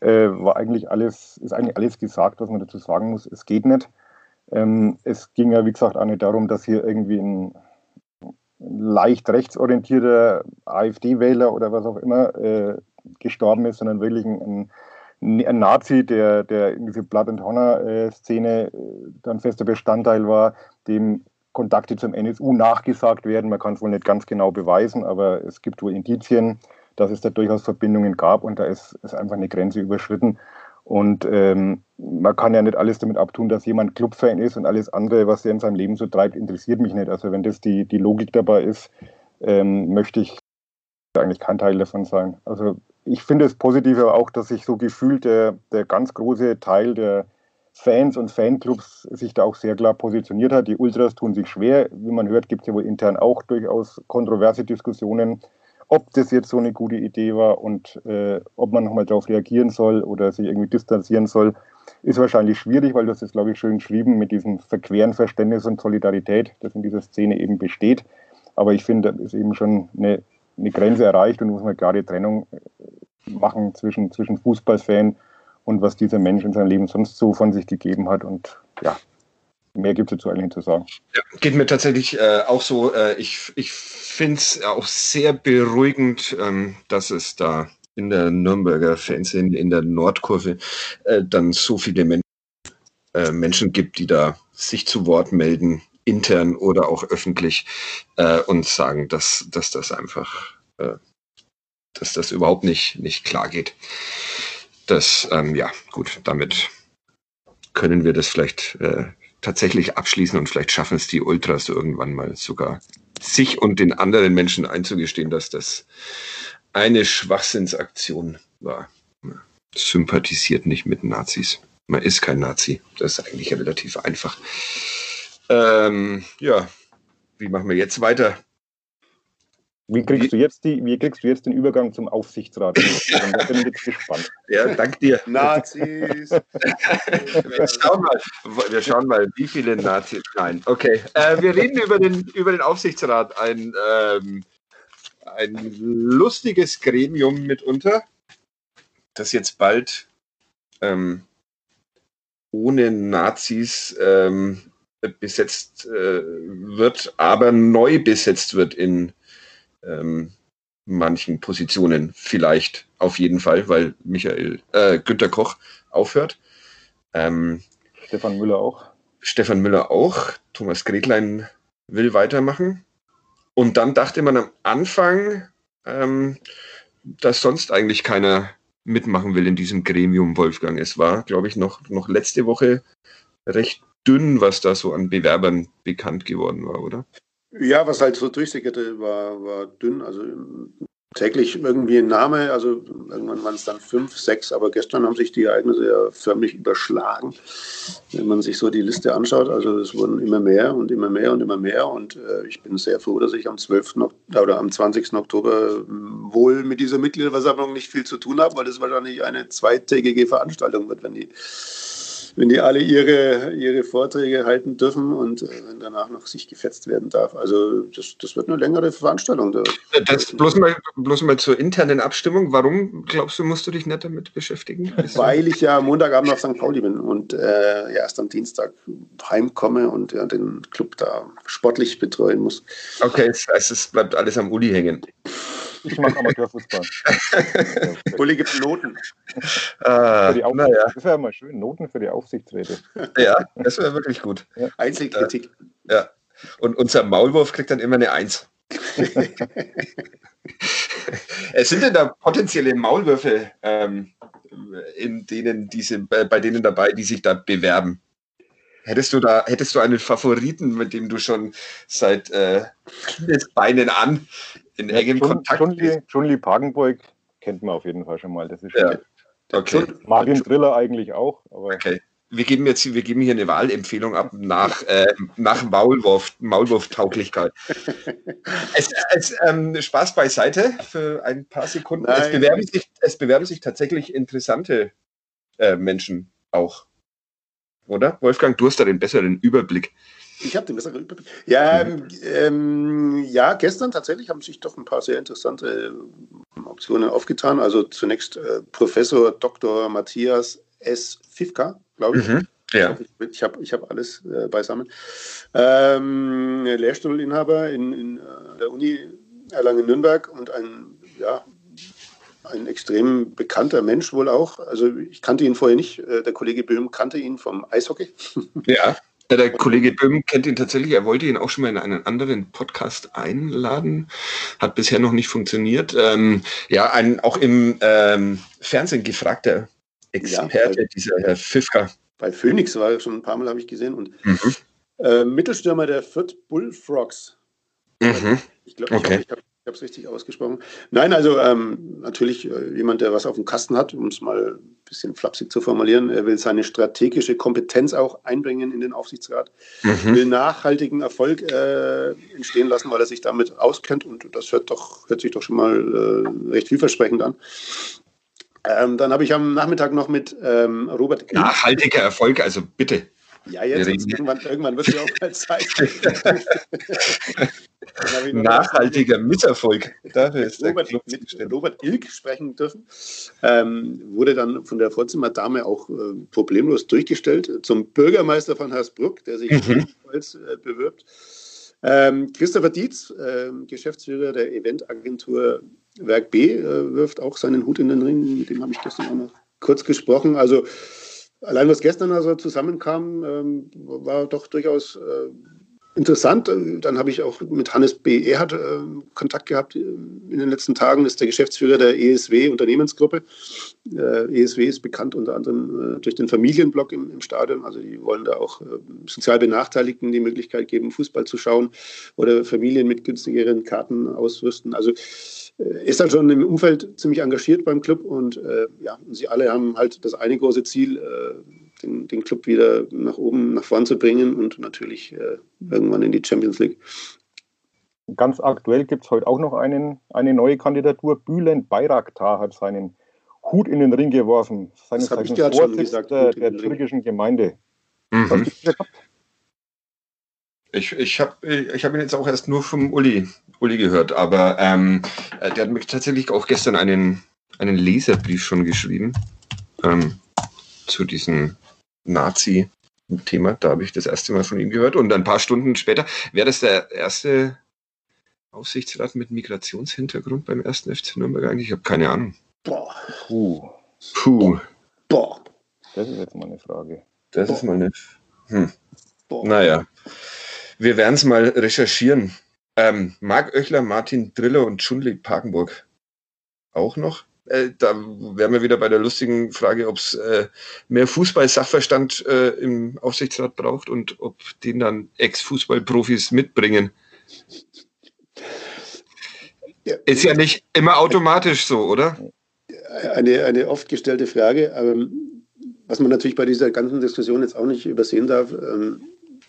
Äh, war eigentlich alles, ist eigentlich alles gesagt, was man dazu sagen muss. Es geht nicht. Ähm, es ging ja, wie gesagt, auch nicht darum, dass hier irgendwie ein leicht rechtsorientierter AfD-Wähler oder was auch immer äh, gestorben ist, sondern wirklich ein, ein, ein, Nazi, der, der in diese Blood and Honor-Szene äh, dann fester Bestandteil war, dem Kontakte zum NSU nachgesagt werden. Man kann es wohl nicht ganz genau beweisen, aber es gibt wohl Indizien. dass es da durchaus Verbindungen gab und da ist, ist einfach eine Grenze überschritten. Und ähm, man kann ja nicht alles damit abtun, dass jemand Clubfan ist und alles andere, was er in seinem Leben so treibt, interessiert mich nicht. Also wenn das die, die Logik dabei ist, ähm, möchte ich eigentlich kein Teil davon sein. Also ich finde es positiv aber auch, dass sich so gefühlt der, der ganz große Teil der Fans und Fanclubs sich da auch sehr klar positioniert hat. Die Ultras tun sich schwer. Wie man hört, gibt es ja wohl intern auch durchaus kontroverse Diskussionen, ob das jetzt so eine gute Idee war und äh, ob man nochmal darauf reagieren soll oder sich irgendwie distanzieren soll. Ist wahrscheinlich schwierig, weil das ist, glaube ich, schön geschrieben mit diesem verqueren Verständnis und Solidarität, das in dieser Szene eben besteht. Aber ich finde, da ist eben schon eine, eine Grenze erreicht und muss man klare Trennung äh, machen zwischen, zwischen Fußballfan und was dieser Mensch in seinem Leben sonst so von sich gegeben hat. Und ja, mehr gibt es dazu eigentlich zu sagen. Ja, geht mir tatsächlich äh, auch so. Äh, ich ich finde es auch sehr beruhigend, ähm, dass es da in der Nürnberger Fanszene, in der Nordkurve, äh, dann so viele Men äh, Menschen gibt, die da sich zu Wort melden, intern oder auch öffentlich, äh, und sagen, dass, dass das einfach, äh, dass das überhaupt nicht, nicht klar geht das, ähm, ja, gut, damit können wir das vielleicht äh, tatsächlich abschließen und vielleicht schaffen es die Ultras irgendwann mal sogar sich und den anderen Menschen einzugestehen, dass das eine Schwachsinnsaktion war. Sympathisiert nicht mit Nazis. Man ist kein Nazi. Das ist eigentlich relativ einfach. Ähm, ja, wie machen wir jetzt weiter? Wie kriegst, du jetzt die, wie kriegst du jetzt den Übergang zum Aufsichtsrat? da bin ich jetzt gespannt. Ja, dank dir. Nazis. wir, schauen mal, wir schauen mal, wie viele Nazis. Nein, okay. Äh, wir reden über den, über den Aufsichtsrat. Ein, ähm, ein lustiges Gremium mitunter, das jetzt bald ähm, ohne Nazis ähm, besetzt äh, wird, aber neu besetzt wird in ähm, manchen Positionen vielleicht auf jeden Fall, weil Michael äh, Günter Koch aufhört. Ähm, Stefan Müller auch. Stefan Müller auch. Thomas Gretlein will weitermachen. Und dann dachte man am Anfang, ähm, dass sonst eigentlich keiner mitmachen will in diesem Gremium, Wolfgang. Es war, glaube ich, noch, noch letzte Woche recht dünn, was da so an Bewerbern bekannt geworden war, oder? Ja, was halt so durchsickerte, war, war dünn. Also täglich irgendwie ein Name, also irgendwann waren es dann fünf, sechs, aber gestern haben sich die Ereignisse ja förmlich überschlagen, wenn man sich so die Liste anschaut. Also es wurden immer mehr und immer mehr und immer mehr und äh, ich bin sehr froh, dass ich am 12. oder am 20. Oktober wohl mit dieser Mitgliederversammlung nicht viel zu tun habe, weil das wahrscheinlich eine zweitägige Veranstaltung wird, wenn die wenn die alle ihre, ihre Vorträge halten dürfen und äh, wenn danach noch sich gefetzt werden darf. Also das, das wird eine längere Veranstaltung. Das bloß mal, bloß mal zur internen Abstimmung. Warum glaubst du, musst du dich nicht damit beschäftigen? Weil ich ja Montagabend auf St. Pauli bin und äh, ja, erst am Dienstag heimkomme und ja, den Club da sportlich betreuen muss. Okay, das heißt, es bleibt alles am Uli hängen. Ich mache Amateurfußball. Uli gibt Noten. Ah, ja. Das wäre mal schön, Noten für die Aufsichtsräte. Ja, das wäre wirklich gut. Ja. Einzelkritik. Ja. Und unser Maulwurf kriegt dann immer eine Eins. es sind denn da potenzielle Maulwürfe ähm, in denen diese, bei denen dabei, die sich da bewerben? Hättest du da, hättest du einen Favoriten, mit dem du schon seit äh, Beinen an in engem John, Kontakt Lee, John Lee Pagenburg kennt man auf jeden Fall schon mal. Das ist ja. Okay. Marvin Driller eigentlich auch. okay. Wir geben jetzt, wir geben hier eine Wahlempfehlung ab nach, äh, nach Maulwurf, Maulwurftauglichkeit. es, es, ähm, Spaß beiseite für ein paar Sekunden. es, bewerben sich, es bewerben sich tatsächlich interessante äh, Menschen auch. Oder? Wolfgang, du hast da den besseren Überblick. Ich habe den besseren Überblick. Ja, mhm. ähm, ja, gestern tatsächlich haben sich doch ein paar sehr interessante ähm, Optionen aufgetan. Also zunächst äh, Professor Dr. Matthias S. Fifka, glaube ich. Mhm. Ja. Ich habe ich hab alles äh, beisammen. Ähm, Lehrstuhlinhaber in, in äh, der Uni Erlangen-Nürnberg und ein, ja, ein extrem bekannter Mensch wohl auch. Also ich kannte ihn vorher nicht. Äh, der Kollege Böhm kannte ihn vom Eishockey. Ja. der Kollege Böhm kennt ihn tatsächlich. Er wollte ihn auch schon mal in einen anderen Podcast einladen. Hat bisher noch nicht funktioniert. Ähm, ja, ein auch im ähm, Fernsehen gefragter Experte, ja, dieser Herr Pfiffka. Bei Phoenix war er schon ein paar Mal, habe ich gesehen. Und mhm. äh, Mittelstürmer der Fürth Bullfrogs. Mhm. Ich glaube, okay. ich, ich habe ich habe es richtig ausgesprochen. Nein, also ähm, natürlich äh, jemand, der was auf dem Kasten hat, um es mal ein bisschen flapsig zu formulieren. Er will seine strategische Kompetenz auch einbringen in den Aufsichtsrat, mhm. will nachhaltigen Erfolg äh, entstehen lassen, weil er sich damit auskennt und das hört, doch, hört sich doch schon mal äh, recht vielversprechend an. Ähm, dann habe ich am Nachmittag noch mit ähm, Robert. Nachhaltiger Erfolg, also bitte. Ja, jetzt irgendwann, irgendwann wird es ja auch mal Zeit. Nachhaltiger Misserfolg. Dafür ist Robert, mit Robert Ilk sprechen dürfen. Ähm, wurde dann von der Vorzimmerdame auch äh, problemlos durchgestellt zum Bürgermeister von Hersbruck, der sich mhm. als äh, bewirbt. Ähm, Christopher Dietz, äh, Geschäftsführer der Eventagentur Werk B, äh, wirft auch seinen Hut in den Ring. Mit dem habe ich gestern auch noch kurz gesprochen. Also Allein was gestern also zusammenkam, ähm, war doch durchaus äh, interessant. Dann habe ich auch mit Hannes B. Erhardt äh, Kontakt gehabt äh, in den letzten Tagen. Das ist der Geschäftsführer der ESW Unternehmensgruppe. Äh, ESW ist bekannt unter anderem äh, durch den Familienblock im, im, Stadion. Also die wollen da auch äh, sozial Benachteiligten die Möglichkeit geben, Fußball zu schauen oder Familien mit günstigeren Karten ausrüsten. Also ist dann schon im Umfeld ziemlich engagiert beim Club und äh, ja, sie alle haben halt das eine große Ziel, äh, den, den, Club wieder nach oben, nach vorn zu bringen und natürlich äh, irgendwann in die Champions League. Ganz aktuell gibt es heute auch noch einen, eine neue Kandidatur. Bülent Bayraktar hat seinen Hut in den Ring geworfen. Seines das habe ich gerade schon gesagt. Der, der türkischen Gemeinde. Mhm. Ich, ich habe ich hab ihn jetzt auch erst nur vom Uli, Uli gehört, aber ähm, äh, der hat mir tatsächlich auch gestern einen, einen Leserbrief schon geschrieben ähm, zu diesem Nazi-Thema. Da habe ich das erste Mal von ihm gehört und ein paar Stunden später wäre das der erste Aufsichtsrat mit Migrationshintergrund beim ersten FC Nürnberg eigentlich? Ich habe keine Ahnung. Boah. Puh. Puh. Boah. Das ist jetzt mal eine Frage. Das Boah. ist mal eine. Hm. Naja. Wir werden es mal recherchieren. Ähm, Marc Oechler, Martin Driller und Schundli Parkenburg auch noch. Äh, da wären wir wieder bei der lustigen Frage, ob es äh, mehr Fußball-Sachverstand äh, im Aufsichtsrat braucht und ob den dann Ex-Fußballprofis mitbringen. Ja. Ist ja nicht immer automatisch so, oder? Eine, eine oft gestellte Frage. Aber was man natürlich bei dieser ganzen Diskussion jetzt auch nicht übersehen darf, ähm,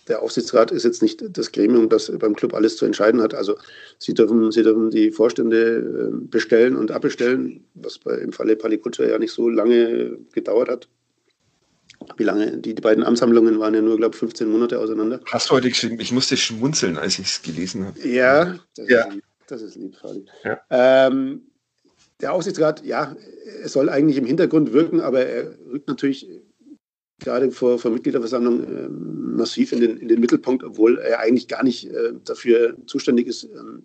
der Aufsichtsrat ist jetzt nicht das Gremium, das beim Club alles zu entscheiden hat. Also sie dürfen, sie dürfen die Vorstände äh, bestellen und abbestellen, was bei, im Falle Palikutscher ja nicht so lange gedauert hat. Wie lange? Die, die beiden Amtshandlungen waren ja nur, glaube ich, 15 Monate auseinander. Hast du heute geschrieben? Ich musste schmunzeln, als ich es gelesen habe. Ja, das, ja. Ist, das ist lieb. Ja. Ähm, der Aufsichtsrat, ja, es soll eigentlich im Hintergrund wirken, aber er rückt natürlich gerade vor, vor Mitgliederversammlung äh, massiv in den, in den Mittelpunkt, obwohl er eigentlich gar nicht äh, dafür zuständig ist, ähm,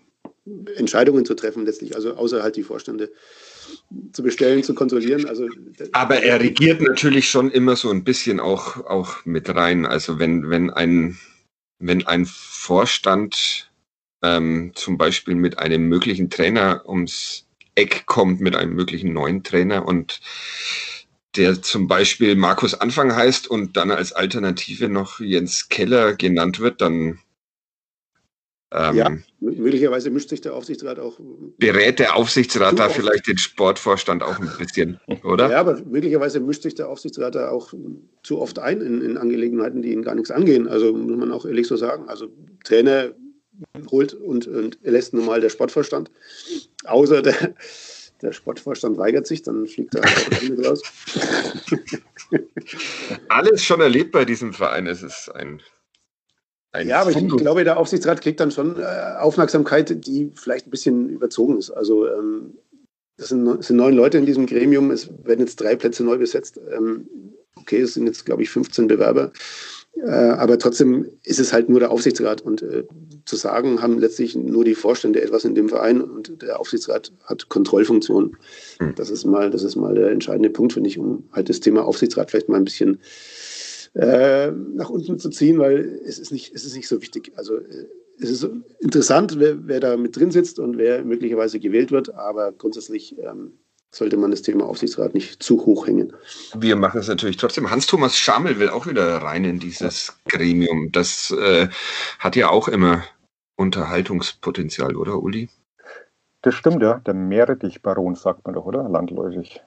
Entscheidungen zu treffen letztlich, also außer halt die Vorstände zu bestellen, zu kontrollieren. Also, Aber er regiert natürlich schon immer so ein bisschen auch, auch mit rein. Also wenn, wenn, ein, wenn ein Vorstand ähm, zum Beispiel mit einem möglichen Trainer ums Eck kommt, mit einem möglichen neuen Trainer und der zum Beispiel Markus Anfang heißt und dann als Alternative noch Jens Keller genannt wird, dann ähm, ja, möglicherweise mischt sich der Aufsichtsrat auch. Berät der Aufsichtsrat da vielleicht den Sportvorstand auch ein bisschen, oder? Ja, aber möglicherweise mischt sich der Aufsichtsrat da auch zu oft ein in, in Angelegenheiten, die ihn gar nichts angehen. Also muss man auch ehrlich so sagen. Also Trainer holt und, und lässt nun mal der Sportvorstand. Außer der, der Sportvorstand weigert sich, dann fliegt er halt mit raus. Alles schon erlebt bei diesem Verein. Es ist ein. ein ja, aber ich, ich, glaube, der Aufsichtsrat kriegt dann schon äh, Aufmerksamkeit, die vielleicht ein bisschen überzogen ist. Also, ähm, das sind, es sind neun Leute in diesem Gremium. Es werden jetzt drei Plätze neu besetzt. Ähm, okay, es sind jetzt, glaube ich, 15 Bewerber. Äh, aber trotzdem ist es halt nur der Aufsichtsrat und äh, zu sagen haben letztlich nur die Vorstände etwas in dem Verein und der Aufsichtsrat hat Kontrollfunktionen. Hm. Das ist mal, das ist mal der entscheidende Punkt, finde ich, um halt das Thema Aufsichtsrat vielleicht mal ein bisschen äh, nach unten zu ziehen, weil es ist nicht, es ist nicht so wichtig. Also äh, es ist interessant, wer, wer, da mit drin sitzt und wer möglicherweise gewählt wird, aber grundsätzlich ähm, sollte man das Thema Aufsichtsrat nicht zu hoch hängen. Wir machen es natürlich trotzdem. Hans-Thomas Schamel will auch wieder rein in dieses Gremium. Das äh, hat ja auch immer Unterhaltungspotenzial, oder Uli? Das stimmt, ja. Der Meerrettich-Baron sagt man doch, oder? Landläufig.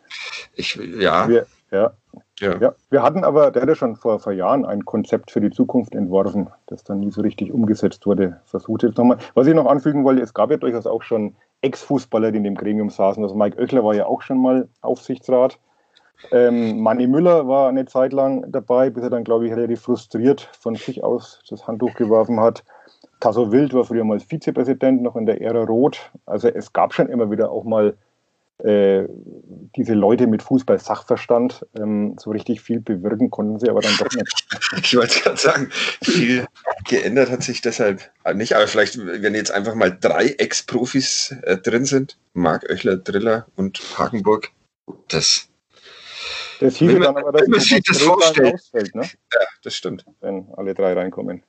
Ich, ja. Wir, ja. Ja. ja. Wir hatten aber, der hatte schon vor, vor Jahren ein Konzept für die Zukunft entworfen, das dann nie so richtig umgesetzt wurde. Versucht jetzt nochmal. Was ich noch anfügen wollte, es gab ja durchaus auch schon Ex-Fußballer, die in dem Gremium saßen. Also Mike Oechler war ja auch schon mal Aufsichtsrat. Ähm, Manni Müller war eine Zeit lang dabei, bis er dann, glaube ich, relativ frustriert von sich aus das Handtuch geworfen hat. Tasso Wild war früher mal Vizepräsident, noch in der Ära Rot. Also es gab schon immer wieder auch mal äh, diese Leute mit Fußball-Sachverstand. Ähm, so richtig viel bewirken konnten sie aber dann doch nicht. Ich wollte gerade sagen, viel geändert hat sich deshalb nicht. Aber vielleicht, wenn jetzt einfach mal drei Ex-Profis äh, drin sind, Marc Oechler, Driller und Hagenburg, das das hieße dann aber, dass man sich das vorstellt. Ne? Ja, das stimmt. Wenn alle drei reinkommen.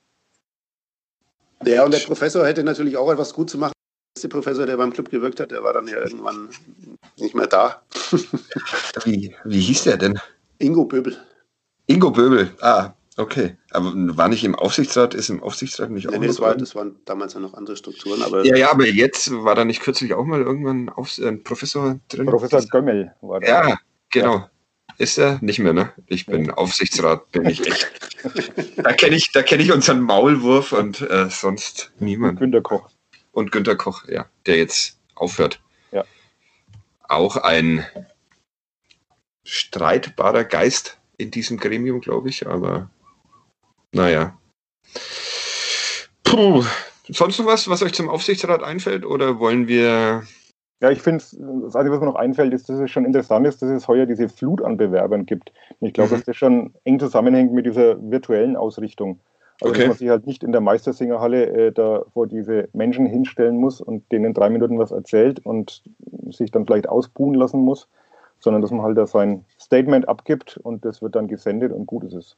Ja, und der Professor hätte natürlich auch etwas gut zu machen. Der Professor, der beim Club gewirkt hat, der war dann ja irgendwann nicht mehr da. wie, wie hieß der denn? Ingo Böbel. Ingo Böbel, ah, okay. Aber war nicht im Aufsichtsrat, ist im Aufsichtsrat nicht nee, auch nee, das, war, das waren damals ja noch andere Strukturen. Aber ja, ja, aber jetzt war da nicht kürzlich auch mal irgendwann äh, ein Professor drin? Professor Gömmel war da. Ja, genau. Ja. Ist er? Nicht mehr, ne? Ich bin Aufsichtsrat, bin ich echt. da kenne ich, kenn ich unseren Maulwurf und äh, sonst niemand. Günter Koch. Und Günter Koch, ja, der jetzt aufhört. Ja. Auch ein streitbarer Geist in diesem Gremium, glaube ich, aber naja. Puh. Sonst noch was, was euch zum Aufsichtsrat einfällt? Oder wollen wir ja, ich finde, das Einzige, was mir noch einfällt, ist, dass es schon interessant ist, dass es heuer diese Flut an Bewerbern gibt. Und ich glaube, mhm. dass das schon eng zusammenhängt mit dieser virtuellen Ausrichtung. Also, okay. dass man sich halt nicht in der Meistersingerhalle äh, da vor diese Menschen hinstellen muss und denen drei Minuten was erzählt und sich dann vielleicht ausbuhen lassen muss, sondern dass man halt da sein Statement abgibt und das wird dann gesendet und gut ist es.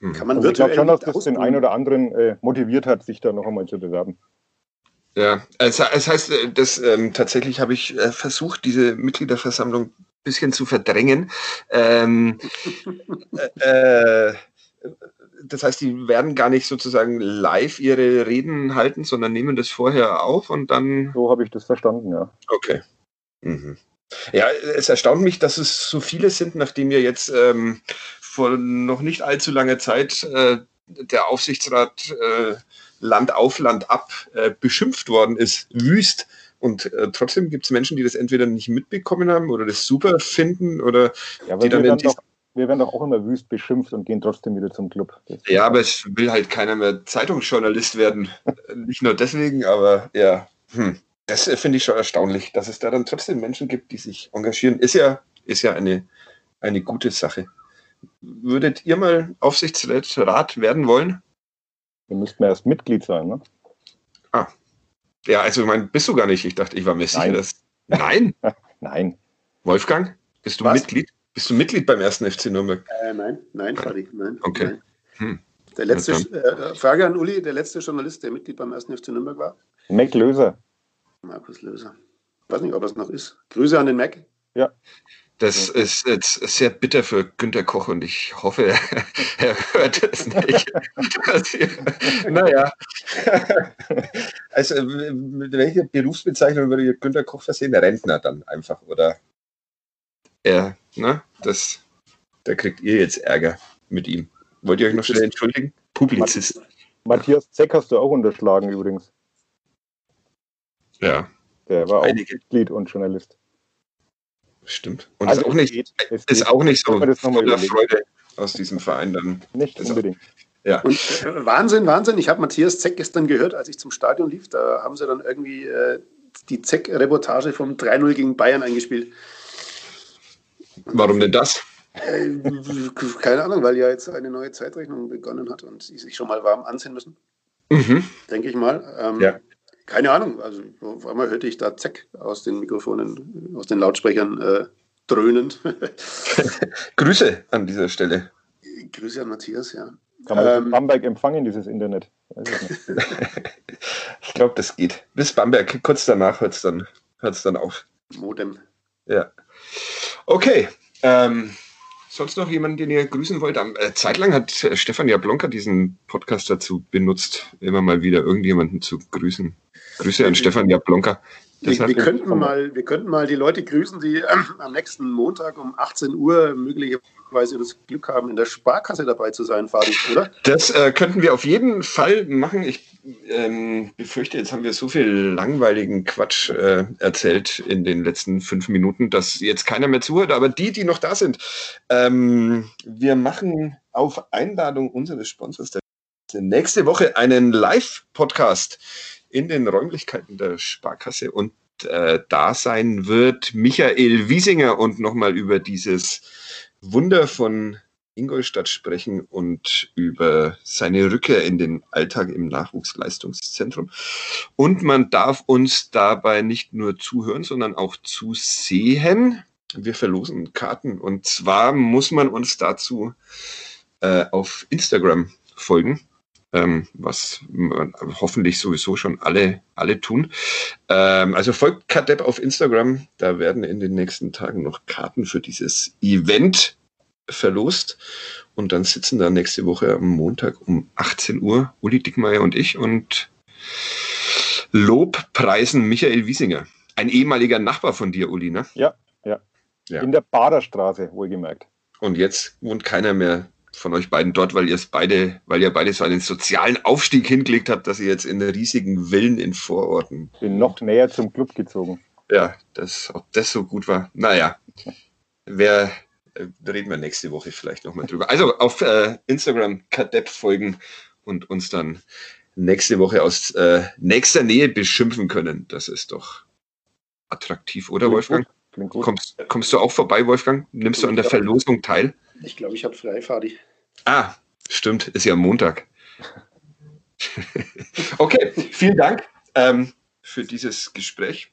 Mhm. Kann man also ich glaube schon, dass das den einen oder anderen äh, motiviert hat, sich da noch einmal zu bewerben. Ja, es, es heißt, äh, dass ähm, tatsächlich habe ich äh, versucht, diese Mitgliederversammlung ein bisschen zu verdrängen. Ähm, äh, äh, das heißt, die werden gar nicht sozusagen live ihre Reden halten, sondern nehmen das vorher auf und dann. So habe ich das verstanden, ja. Okay. Mhm. Ja, es erstaunt mich, dass es so viele sind, nachdem wir jetzt ähm, vor noch nicht allzu langer Zeit äh, der Aufsichtsrat äh, Land auf, Land ab äh, beschimpft worden ist, wüst. Und äh, trotzdem gibt es Menschen, die das entweder nicht mitbekommen haben oder das super finden oder ja, die dann wir, werden doch, wir werden doch auch immer wüst beschimpft und gehen trotzdem wieder zum Club. Ja, aber es will halt keiner mehr Zeitungsjournalist werden. nicht nur deswegen, aber ja. Hm. Das äh, finde ich schon erstaunlich, dass es da dann trotzdem Menschen gibt, die sich engagieren. Ist ja, ist ja eine, eine gute Sache. Würdet ihr mal Aufsichtsrat werden wollen? Wir müssten erst Mitglied sein, ne? Ah. Ja, also ich meine, bist du gar nicht. Ich dachte, ich war mir sicher, dass. Nein. nein. Wolfgang, bist du Was? Mitglied? Bist du Mitglied beim ersten FC Nürnberg? Äh, nein, nein, Fadi, nein. Okay. Nein. Hm. Der letzte, äh, Frage an Uli, der letzte Journalist, der Mitglied beim ersten FC Nürnberg war? Mac Löser. Markus Löser. Ich weiß nicht, ob das noch ist. Grüße an den Mac. Ja. Das ist jetzt sehr bitter für Günter Koch und ich hoffe, er hört es nicht. naja. Also, mit welcher Berufsbezeichnung würde Günter Koch versehen? Rentner dann einfach, oder? Er, ne? Das, da kriegt ihr jetzt Ärger mit ihm. Wollt ihr euch noch schnell entschuldigen? Publizist. Matthias Zeck hast du auch unterschlagen übrigens. Ja. Der war auch Einige. Mitglied und Journalist. Stimmt. Und also ist, auch nicht, geht, ist geht. auch nicht so voller Freude aus diesem Verein dann. Nicht unbedingt. Ja. Und äh, Wahnsinn, Wahnsinn. Ich habe Matthias Zeck gestern gehört, als ich zum Stadion lief. Da haben sie dann irgendwie äh, die Zeck-Reportage vom 3-0 gegen Bayern eingespielt. Warum denn das? Äh, keine Ahnung, weil ja jetzt eine neue Zeitrechnung begonnen hat und sie sich schon mal warm anziehen müssen. Mhm. Denke ich mal. Ähm, ja. Keine Ahnung, also auf einmal hörte ich da Zeck aus den Mikrofonen, aus den Lautsprechern äh, dröhnen. Grüße an dieser Stelle. Grüße an Matthias, ja. Kann man ähm, Bamberg empfangen, dieses Internet? ich glaube, das geht. Bis Bamberg, kurz danach hört es dann, hört's dann auf. Modem. Ja. Okay. Ähm, sonst noch jemanden, den ihr grüßen wollt? Äh, zeitlang hat äh, Stefan Jablonka diesen Podcast dazu benutzt, immer mal wieder irgendjemanden zu grüßen. Grüße an Stefan Jablonka. Wir, wir, könnten mal, wir könnten mal die Leute grüßen, die äh, am nächsten Montag um 18 Uhr möglicherweise das Glück haben, in der Sparkasse dabei zu sein, Fabi, oder? Das äh, könnten wir auf jeden Fall machen. Ich ähm, befürchte, jetzt haben wir so viel langweiligen Quatsch äh, erzählt in den letzten fünf Minuten, dass jetzt keiner mehr zuhört. Aber die, die noch da sind, ähm, wir machen auf Einladung unseres Sponsors der nächste Woche einen Live-Podcast in den Räumlichkeiten der Sparkasse und äh, da sein wird Michael Wiesinger und nochmal über dieses Wunder von Ingolstadt sprechen und über seine Rückkehr in den Alltag im Nachwuchsleistungszentrum. Und man darf uns dabei nicht nur zuhören, sondern auch zusehen. Wir verlosen Karten und zwar muss man uns dazu äh, auf Instagram folgen ähm, was hoffentlich sowieso schon alle, alle tun. Ähm, also folgt Kadepp auf Instagram, da werden in den nächsten Tagen noch Karten für dieses Event verlost. Und dann sitzen da nächste Woche am Montag um 18 Uhr Uli Dickmeier und ich und Lobpreisen Michael Wiesinger. Ein ehemaliger Nachbar von dir, Uli, ne? Ja, ja. ja. In der Baderstraße, wohlgemerkt. Und jetzt wohnt keiner mehr von euch beiden dort, weil ihr es beide, weil ihr beide so einen sozialen Aufstieg hingelegt habt, dass ihr jetzt in riesigen Villen in Vororten. Bin noch näher zum Club gezogen. Ja, das, ob das so gut war. Naja, wer, reden wir nächste Woche vielleicht nochmal drüber. Also auf äh, Instagram Kadepp folgen und uns dann nächste Woche aus äh, nächster Nähe beschimpfen können. Das ist doch attraktiv, oder Klingt Wolfgang? Gut. Gut. Kommst, kommst du auch vorbei, Wolfgang? Nimmst du an der Verlosung teil? Ich glaube, ich habe frei, Fadi. Ah, stimmt, ist ja Montag. okay, vielen Dank ähm, für dieses Gespräch.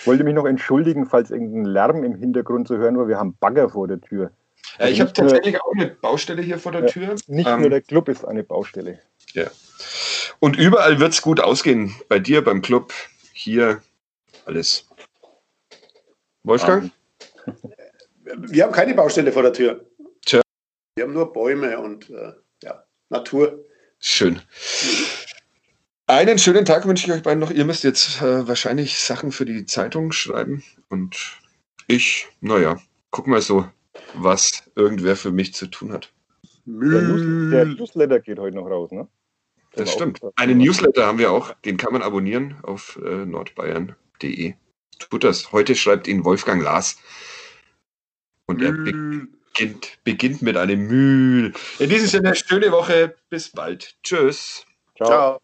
Ich wollte mich noch entschuldigen, falls irgendein Lärm im Hintergrund zu hören war. Wir haben Bagger vor der Tür. Äh, ich habe tatsächlich auch eine Baustelle hier vor der ja, Tür. Nicht ähm, nur der Club ist eine Baustelle. Ja. Und überall wird es gut ausgehen. Bei dir, beim Club, hier, alles. Wolfgang? Wir haben keine Baustelle vor der Tür. Wir haben nur Bäume und äh, ja, Natur. Schön. Einen schönen Tag wünsche ich euch beiden noch. Ihr müsst jetzt äh, wahrscheinlich Sachen für die Zeitung schreiben. Und ich, naja, guck mal so, was irgendwer für mich zu tun hat. Der, News der Newsletter geht heute noch raus, ne? Das stimmt. Einen Newsletter haben wir auch. Den kann man abonnieren auf äh, nordbayern.de. Tut das. Heute schreibt ihn Wolfgang Lars. Und er beginnt, beginnt mit einem Mühl. In diesem Sinne, schöne Woche. Bis bald. Tschüss. Ciao. Ciao.